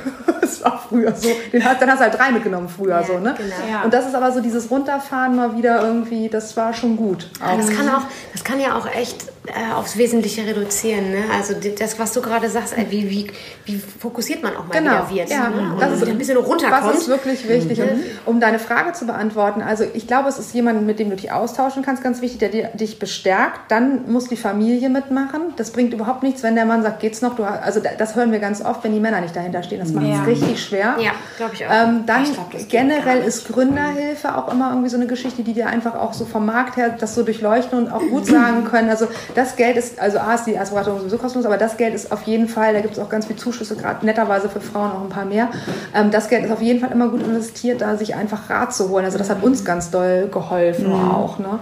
das war früher so. Den hast, dann hast du halt drei mitgenommen früher so. Ne? genau. Ja. Und das ist aber so dieses Runterfahren mal wieder irgendwie, das war schon gut. Ja, Das kann auch, das kann ja auch echt äh, aufs Wesentliche reduzieren. Ne? Also das, was du gerade sagst, äh, wie, wie, wie fokussiert man auch mal Genau, wieder wird. ja. Ne? Und Das ist- ein bisschen runterkommt. Was ist wirklich wichtig? Und um deine Frage zu beantworten, also ich glaube, es ist jemand, mit dem du dich austauschen kannst, ganz wichtig, der dir- dich bestärkt. Dann muss die Familie mitmachen. Das bringt überhaupt nichts, wenn der Mann sagt, geht's noch? Du, also da- das hören wir ganz oft, wenn die Männer nicht dahinter stehen. Das macht es Ja. richtig schwer. Ja, glaube ich auch. Ähm, dann Ich glaub, das generell ist Gründerhilfe auch immer irgendwie so eine Geschichte, die dir einfach auch so vom Markt her das so durchleuchten und auch gut sagen können. Also das Geld ist, also A ist die Erstberatung sowieso kostenlos, aber das Geld ist auf jeden Fall, da gibt es auch ganz viel Zuschüsse Zuschüsse, gerade netterweise für Frauen auch ein paar mehr. Ähm, das Geld ist auf jeden Fall immer gut investiert, da sich einfach Rat zu holen. Also das hat uns ganz doll geholfen Mhm. auch. Ne?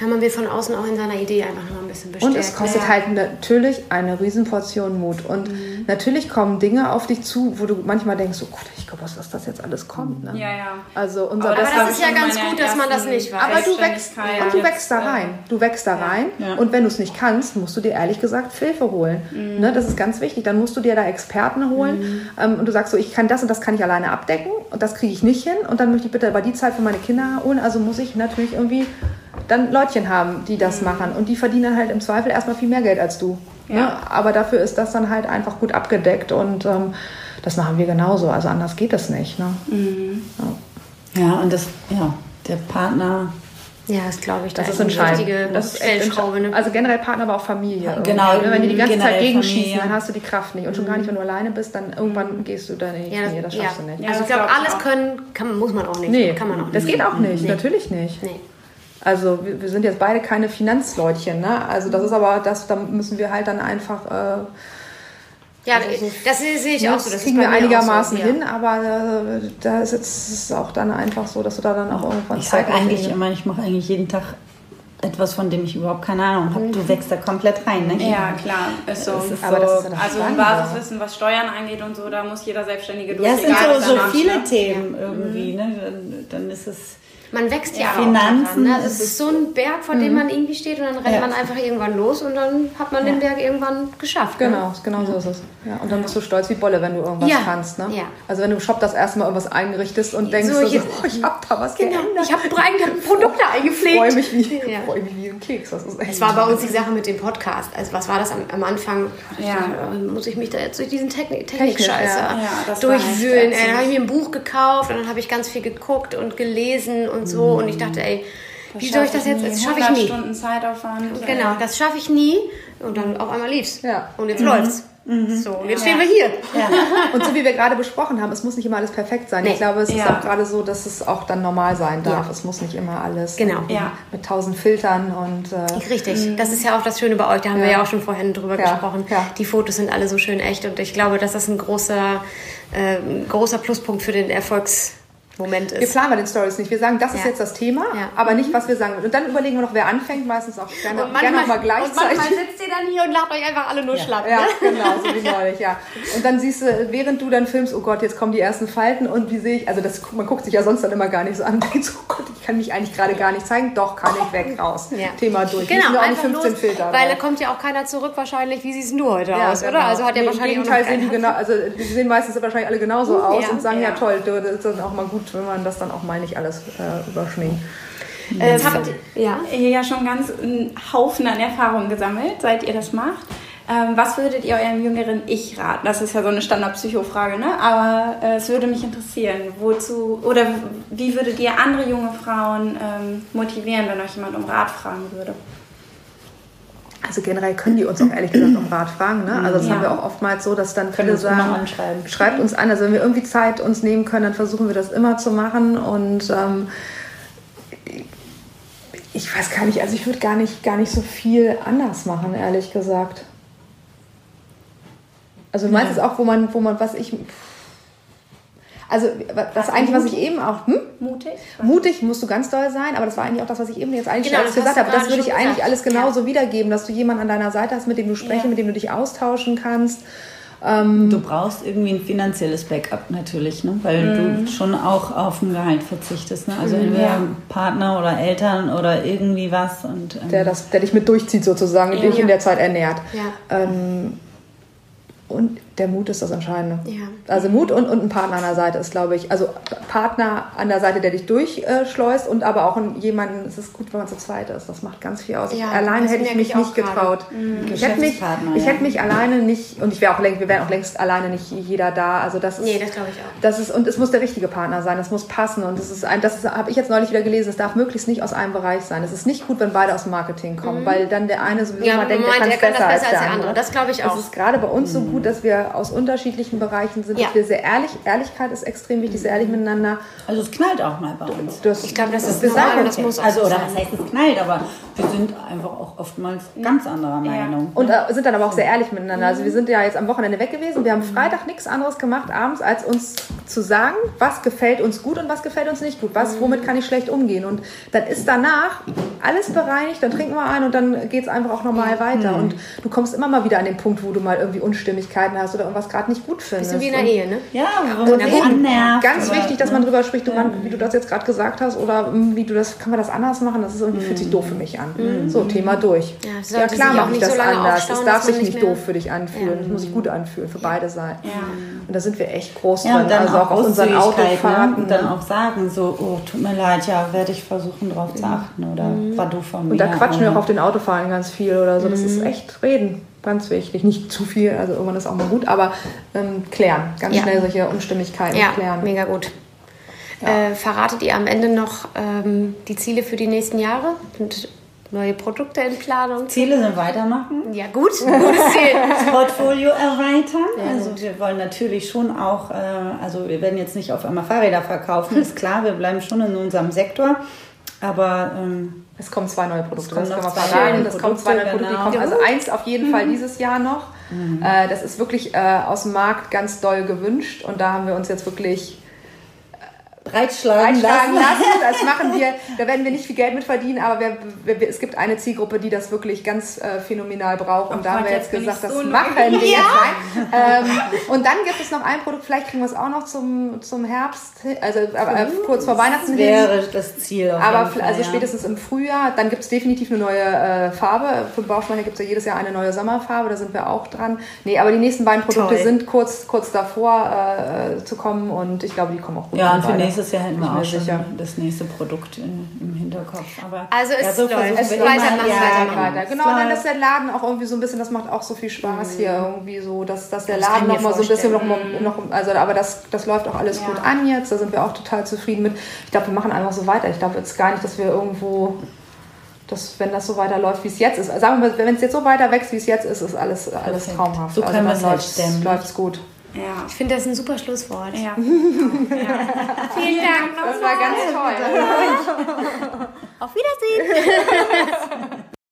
Ja, man will von außen auch in seiner Idee einfach noch ein bisschen bestärkt. Und es kostet ja. halt natürlich eine Riesenportion Mut. Und Mhm. natürlich kommen Dinge auf dich zu, wo du manchmal denkst, oh Gott, ich glaube, was dass das jetzt alles kommt. Ne? Ja, ja. Also unser Aber Aber Bester- das ist ja ganz gut, dass man das nicht weiß. aber du wächst, und du jetzt, wächst da rein. Du wächst da rein. Ja. Und wenn du es nicht kannst, musst du dir ehrlich gesagt Hilfe holen. Mhm. Ne, das ist ganz wichtig. Dann musst du dir da Experten holen. Ähm, und du sagst so, ich kann das und das kann ich alleine abdecken und das kriege ich nicht hin. Und dann möchte ich bitte aber die Zeit für meine Kinder holen. Also muss ich natürlich irgendwie dann Leutchen haben, die Mhm. das machen. Und die verdienen halt im Zweifel erstmal viel mehr Geld als du. Ne? Ja. Aber dafür ist das dann halt einfach gut abgedeckt. Und ähm, das machen wir genauso. Also anders geht es nicht. Ne? Mhm. Ja, und das, ja, der Partner. Ja, das glaube ich. Das da ist entscheidend. richtige Das ist Stellschraube. Ne? Also generell Partner, aber auch Familie. irgendwie. Genau, Wenn die die ganze Zeit gegenschießen, Familie. dann hast du die Kraft nicht. Und schon gar nicht, wenn du alleine bist, dann irgendwann gehst du da in die ja, Knie. Das ja. schaffst du nicht. Ja, Also ich das glaube, glaub alles auch. können kann, muss man auch nicht. Nee, kann man auch das nicht. geht auch nicht. Nee. Natürlich nicht. Nee. Also wir, wir sind jetzt beide keine Finanzleutchen. Ne? Also das ist aber, das, da müssen wir halt dann einfach... Äh, Ja, das sehe ich auch so. das Das kriegen wir einigermaßen so, ja. hin, aber äh, da ist jetzt es auch dann einfach so, dass du da dann auch irgendwann Ich sage Zeit eigentlich findest. immer, ich mache eigentlich jeden Tag etwas, von dem ich überhaupt keine Ahnung habe. Du wächst da komplett rein, ne? Ja, klar, ist so. Ist Aber so, das ist ja das Also im Spannende. Basiswissen, was Steuern angeht und so, da muss jeder Selbstständige durch. ja, es sind so, so viele ne? Themen irgendwie, ne? Dann, dann ist es. Man wächst ja, Ja, auch Finanzen, daran, ne? das Es ist so ein Berg, vor dem man irgendwie steht und dann rennt Ja. man einfach irgendwann los und dann hat man den Berg irgendwann geschafft. Ne? Genau, genau so ist es. Ja, und dann bist du stolz wie Bolle, wenn du irgendwas Ja, kannst. Ne? ja. Also wenn du im Shop das erste Mal irgendwas eingerichtest und denkst, So, so, hier- oh, ich hab da was Genau. geändert. Ich habe ein Produkte eingepflegt. freue mich, wie, Ja. freu mich wie ein Keks. Das ist echt Es war bei uns die Sache mit dem Podcast. Also was war das am, am Anfang? Ja. Ja. Muss ich mich da jetzt durch diesen Technik- Technik, Technik-Scheiße ja. Ja, durchwühlen? dann habe ich mir ein Buch gekauft und dann habe ich ganz viel geguckt und gelesen und so. Und ich dachte, ey, wie soll ich das jetzt? Das schaffe ich 100 nie. Stunden Zeitaufwand. Genau, das schaffe ich nie. Und dann auf einmal lief's. Ja. Und jetzt läuft's. So, und jetzt stehen wir hier. Und so wie wir gerade besprochen haben, es muss nicht immer alles perfekt sein. Nee. Ich glaube, es ist Ja. auch gerade so, dass es auch dann normal sein darf. Ja. Es muss nicht immer alles Genau. Ja. mit tausend Filtern und äh, Richtig, das ist ja auch das Schöne bei euch, da haben wir ja auch schon vorhin drüber Ja, gesprochen. ja. Die Fotos sind alle so schön echt und ich glaube, dass das ein großer, äh, ein großer Pluspunkt für den Erfolgsmoment wir ist. planen bei den Stories nicht. Wir sagen, das ist Ja. jetzt das Thema, Ja. aber nicht, was wir sagen. Und dann überlegen wir noch, wer anfängt, meistens auch gerne, Und gerne auch mal und gleichzeitig. manchmal sitzt ihr dann hier und lacht euch einfach alle nur schlapp. Ja, Ne? genau, so wie neulich, ja. Und dann siehst du, während du dann filmst, oh Gott, jetzt kommen die ersten Falten und wie sehe ich, also das, man guckt sich ja sonst dann immer gar nicht so an und denkt so, oh Gott, ich kann mich eigentlich gerade gar nicht zeigen. Doch, kann ich weg, raus. Ja. Thema durch. Genau, wir auch nicht einfach 15 los, Filter weil da kommt ja auch keiner zurück wahrscheinlich, wie siehst du heute Ja, aus, genau. oder? Also hat ja Nee, wahrscheinlich Im Gegenteil sehen die genau, also die sehen meistens wahrscheinlich alle genauso aus ja, und sagen, ja, ja. toll, das ist dann auch mal gut, wenn man das dann auch mal nicht alles äh, überschminkt. Äh, habt ihr- ja. Ihr ja schon ganz einen Haufen an Erfahrungen gesammelt, seit ihr das macht. Ähm, was würdet ihr eurem jüngeren Ich raten? Das ist ja so eine Standard-Psycho-Frage, ne? Aber äh, es würde mich interessieren, wozu oder wie würdet ihr andere junge Frauen ähm, motivieren, wenn euch jemand um Rat fragen würde? Also generell können die uns auch ehrlich gesagt um Rat fragen. Ne? Also das Ja. haben wir auch oftmals so, dass dann viele sagen, schreibt uns an. Also wenn wir irgendwie Zeit uns nehmen können, dann versuchen wir das immer zu machen. Und ähm, ich weiß gar nicht, also ich würde gar nicht, gar nicht so viel anders machen, ehrlich gesagt. Also du meinst es auch, wo man, wo man, was ich. Also was eigentlich, was ich eben auch. Hm? Mutig? Mutig musst du ganz doll sein, aber das war eigentlich auch das, was ich eben jetzt eigentlich Genau, alles das gesagt habe. Das würde ich eigentlich gesagt. alles genauso wiedergeben, dass du jemanden an deiner Seite hast, mit dem du sprechen, Ja. mit dem du dich austauschen kannst. Du brauchst irgendwie ein finanzielles Backup natürlich, ne? weil Mhm. du schon auch auf ein Gehalt verzichtest. Ne? Also entweder Partner oder Eltern oder irgendwie was. Und, ähm, Der, das, der dich mit durchzieht sozusagen, der dich in der Zeit ernährt. Ja. Ähm, und der Mut ist das Entscheidende. Ja. Also Mut und, und ein Partner an der Seite ist, glaube ich, also Partner an der Seite, der dich durchschleust und aber auch jemanden, es ist gut, wenn man zu zweit ist. Das macht ganz viel aus. Ja, alleine hätte ich mich ich nicht getraut. Ich hätte mich, ich ja. hätte mich alleine nicht, und ich wäre auch längst, wir wären auch längst alleine nicht jeder da. Also das ist, Nee, das glaube ich auch. das ist, und es muss der richtige Partner sein, es muss passen. Und das ist ein, das habe ich jetzt neulich wieder gelesen, es darf möglichst nicht aus einem Bereich sein. Es ist nicht gut, wenn beide aus dem Marketing kommen, weil dann der eine sowieso Mhm. Ja, mal denkt, er meint, kann er es kann das besser als besser der als der andere. andere. Das glaube ich auch. Das ist gerade bei uns so gut, dass wir aus unterschiedlichen Bereichen sind, Ja. dass wir sehr ehrlich, Ehrlichkeit ist extrem wichtig, sehr ehrlich miteinander. Also es knallt auch mal bei uns. Das, Ich glaube, das ist wir normal sagen, das muss Also, so oder was heißt es knallt, aber wir sind einfach auch oftmals ganz anderer Meinung. Und äh, sind dann aber auch sehr ehrlich miteinander. Also wir sind ja jetzt am Wochenende weg gewesen. Wir haben Freitag nichts anderes gemacht abends, als uns zu sagen, was gefällt uns gut und was gefällt uns nicht gut. Was, womit kann ich schlecht umgehen. Und dann ist danach alles bereinigt, dann trinken wir ein und dann geht es einfach auch normal weiter. Und du kommst immer mal wieder an den Punkt, wo du mal irgendwie Unstimmigkeiten hast oder irgendwas gerade nicht gut findest. Bisschen wie in der Ehe, ne? Ja, wo man sich annervt. Ganz wichtig, dass man drüber spricht, du, man, wie du das jetzt gerade gesagt hast, oder wie du das, kann man das anders machen? Das ist irgendwie, fühlt sich doof für mich an. So, Thema durch. Ja, klar mache ich das anders. Es darf sich nicht doof für dich anfühlen. Es muss sich gut anfühlen, für beide Seiten. Ja. Und da sind wir echt groß Ja, drin. also auch auch auf unseren ne? Autofahrten. Und dann auch sagen, so, oh, tut mir leid, ja, werde ich versuchen, drauf zu achten. Oder war du von mir. Und da quatschen wir auch auf den Autofahren ganz viel oder so. Das ist echt reden. Ganz wichtig. Nicht zu viel, also irgendwann ist auch mal gut, aber ähm, klären. Ganz Ja. schnell solche Unstimmigkeiten Ja, klären. mega gut. Äh, verratet ihr am Ende noch ähm, die Ziele für die nächsten Jahre? Und neue Produkte in Planung? Ziele sind weitermachen. Ja, gut. Gutes Ziel. das Portfolio erweitern. also wir wollen natürlich schon auch, äh, also wir werden jetzt nicht auf einmal Fahrräder verkaufen, ist klar, wir bleiben schon in unserem Sektor. Aber ähm, Es kommen zwei neue Produkte, das kann man zwei verraten. neue Es kommen zwei neue Produkte, genau. kommen. Also eins auf jeden Fall dieses Jahr noch. Äh, das ist wirklich äh, aus dem Markt ganz doll gewünscht und da haben wir uns jetzt wirklich breitschlagen einschlagen lassen. lassen. Das machen wir, da werden wir nicht viel Geld mit verdienen, aber wir, wir, es gibt eine Zielgruppe, die das wirklich ganz äh, phänomenal braucht. Und Oh da haben wir jetzt gesagt, das so machen wir jetzt rein. Ähm, und dann gibt es noch ein Produkt, vielleicht kriegen wir es auch noch zum, zum Herbst, also aber, äh, kurz vor Weihnachten hin. wäre das Ziel. Aber Fall, also ja. spätestens im Frühjahr, dann gibt es definitiv eine neue äh, Farbe. Für Bauschmeicher gibt es ja jedes Jahr eine neue Sommerfarbe, da sind wir auch dran. Nee, aber die nächsten beiden Produkte Toll. sind kurz, kurz davor äh, zu kommen und ich glaube, die kommen auch gut Ja, an und für beide. Nächstes Jahr hätten wir auch schon sicher. das nächste Produkt in, im Hinterkopf. Aber Also es ja, so läuft. Es weitermachen, immer, ja, weitermachen. weiter. es Genau, dann läuft. ist der Laden auch irgendwie so ein bisschen, das macht auch so viel Spaß hier irgendwie so, dass, dass der Das Laden ich mir noch mal so ein bisschen noch, vorstellen. noch also aber das, das läuft auch alles gut an jetzt, da sind wir auch total zufrieden mit. Ich glaube, wir machen einfach so weiter. Ich glaube jetzt gar nicht, dass wir irgendwo das, wenn das so weiterläuft, wie es jetzt ist. Sagen wir mal, wenn es jetzt so weiter wächst, wie es jetzt ist, ist alles, alles traumhaft. So können wir es dann halt stemmen. läuft's gut. Ja. Ich finde das ein super Schlusswort. Ja. Vielen Dank Das war ganz toll. Auf Wiedersehen.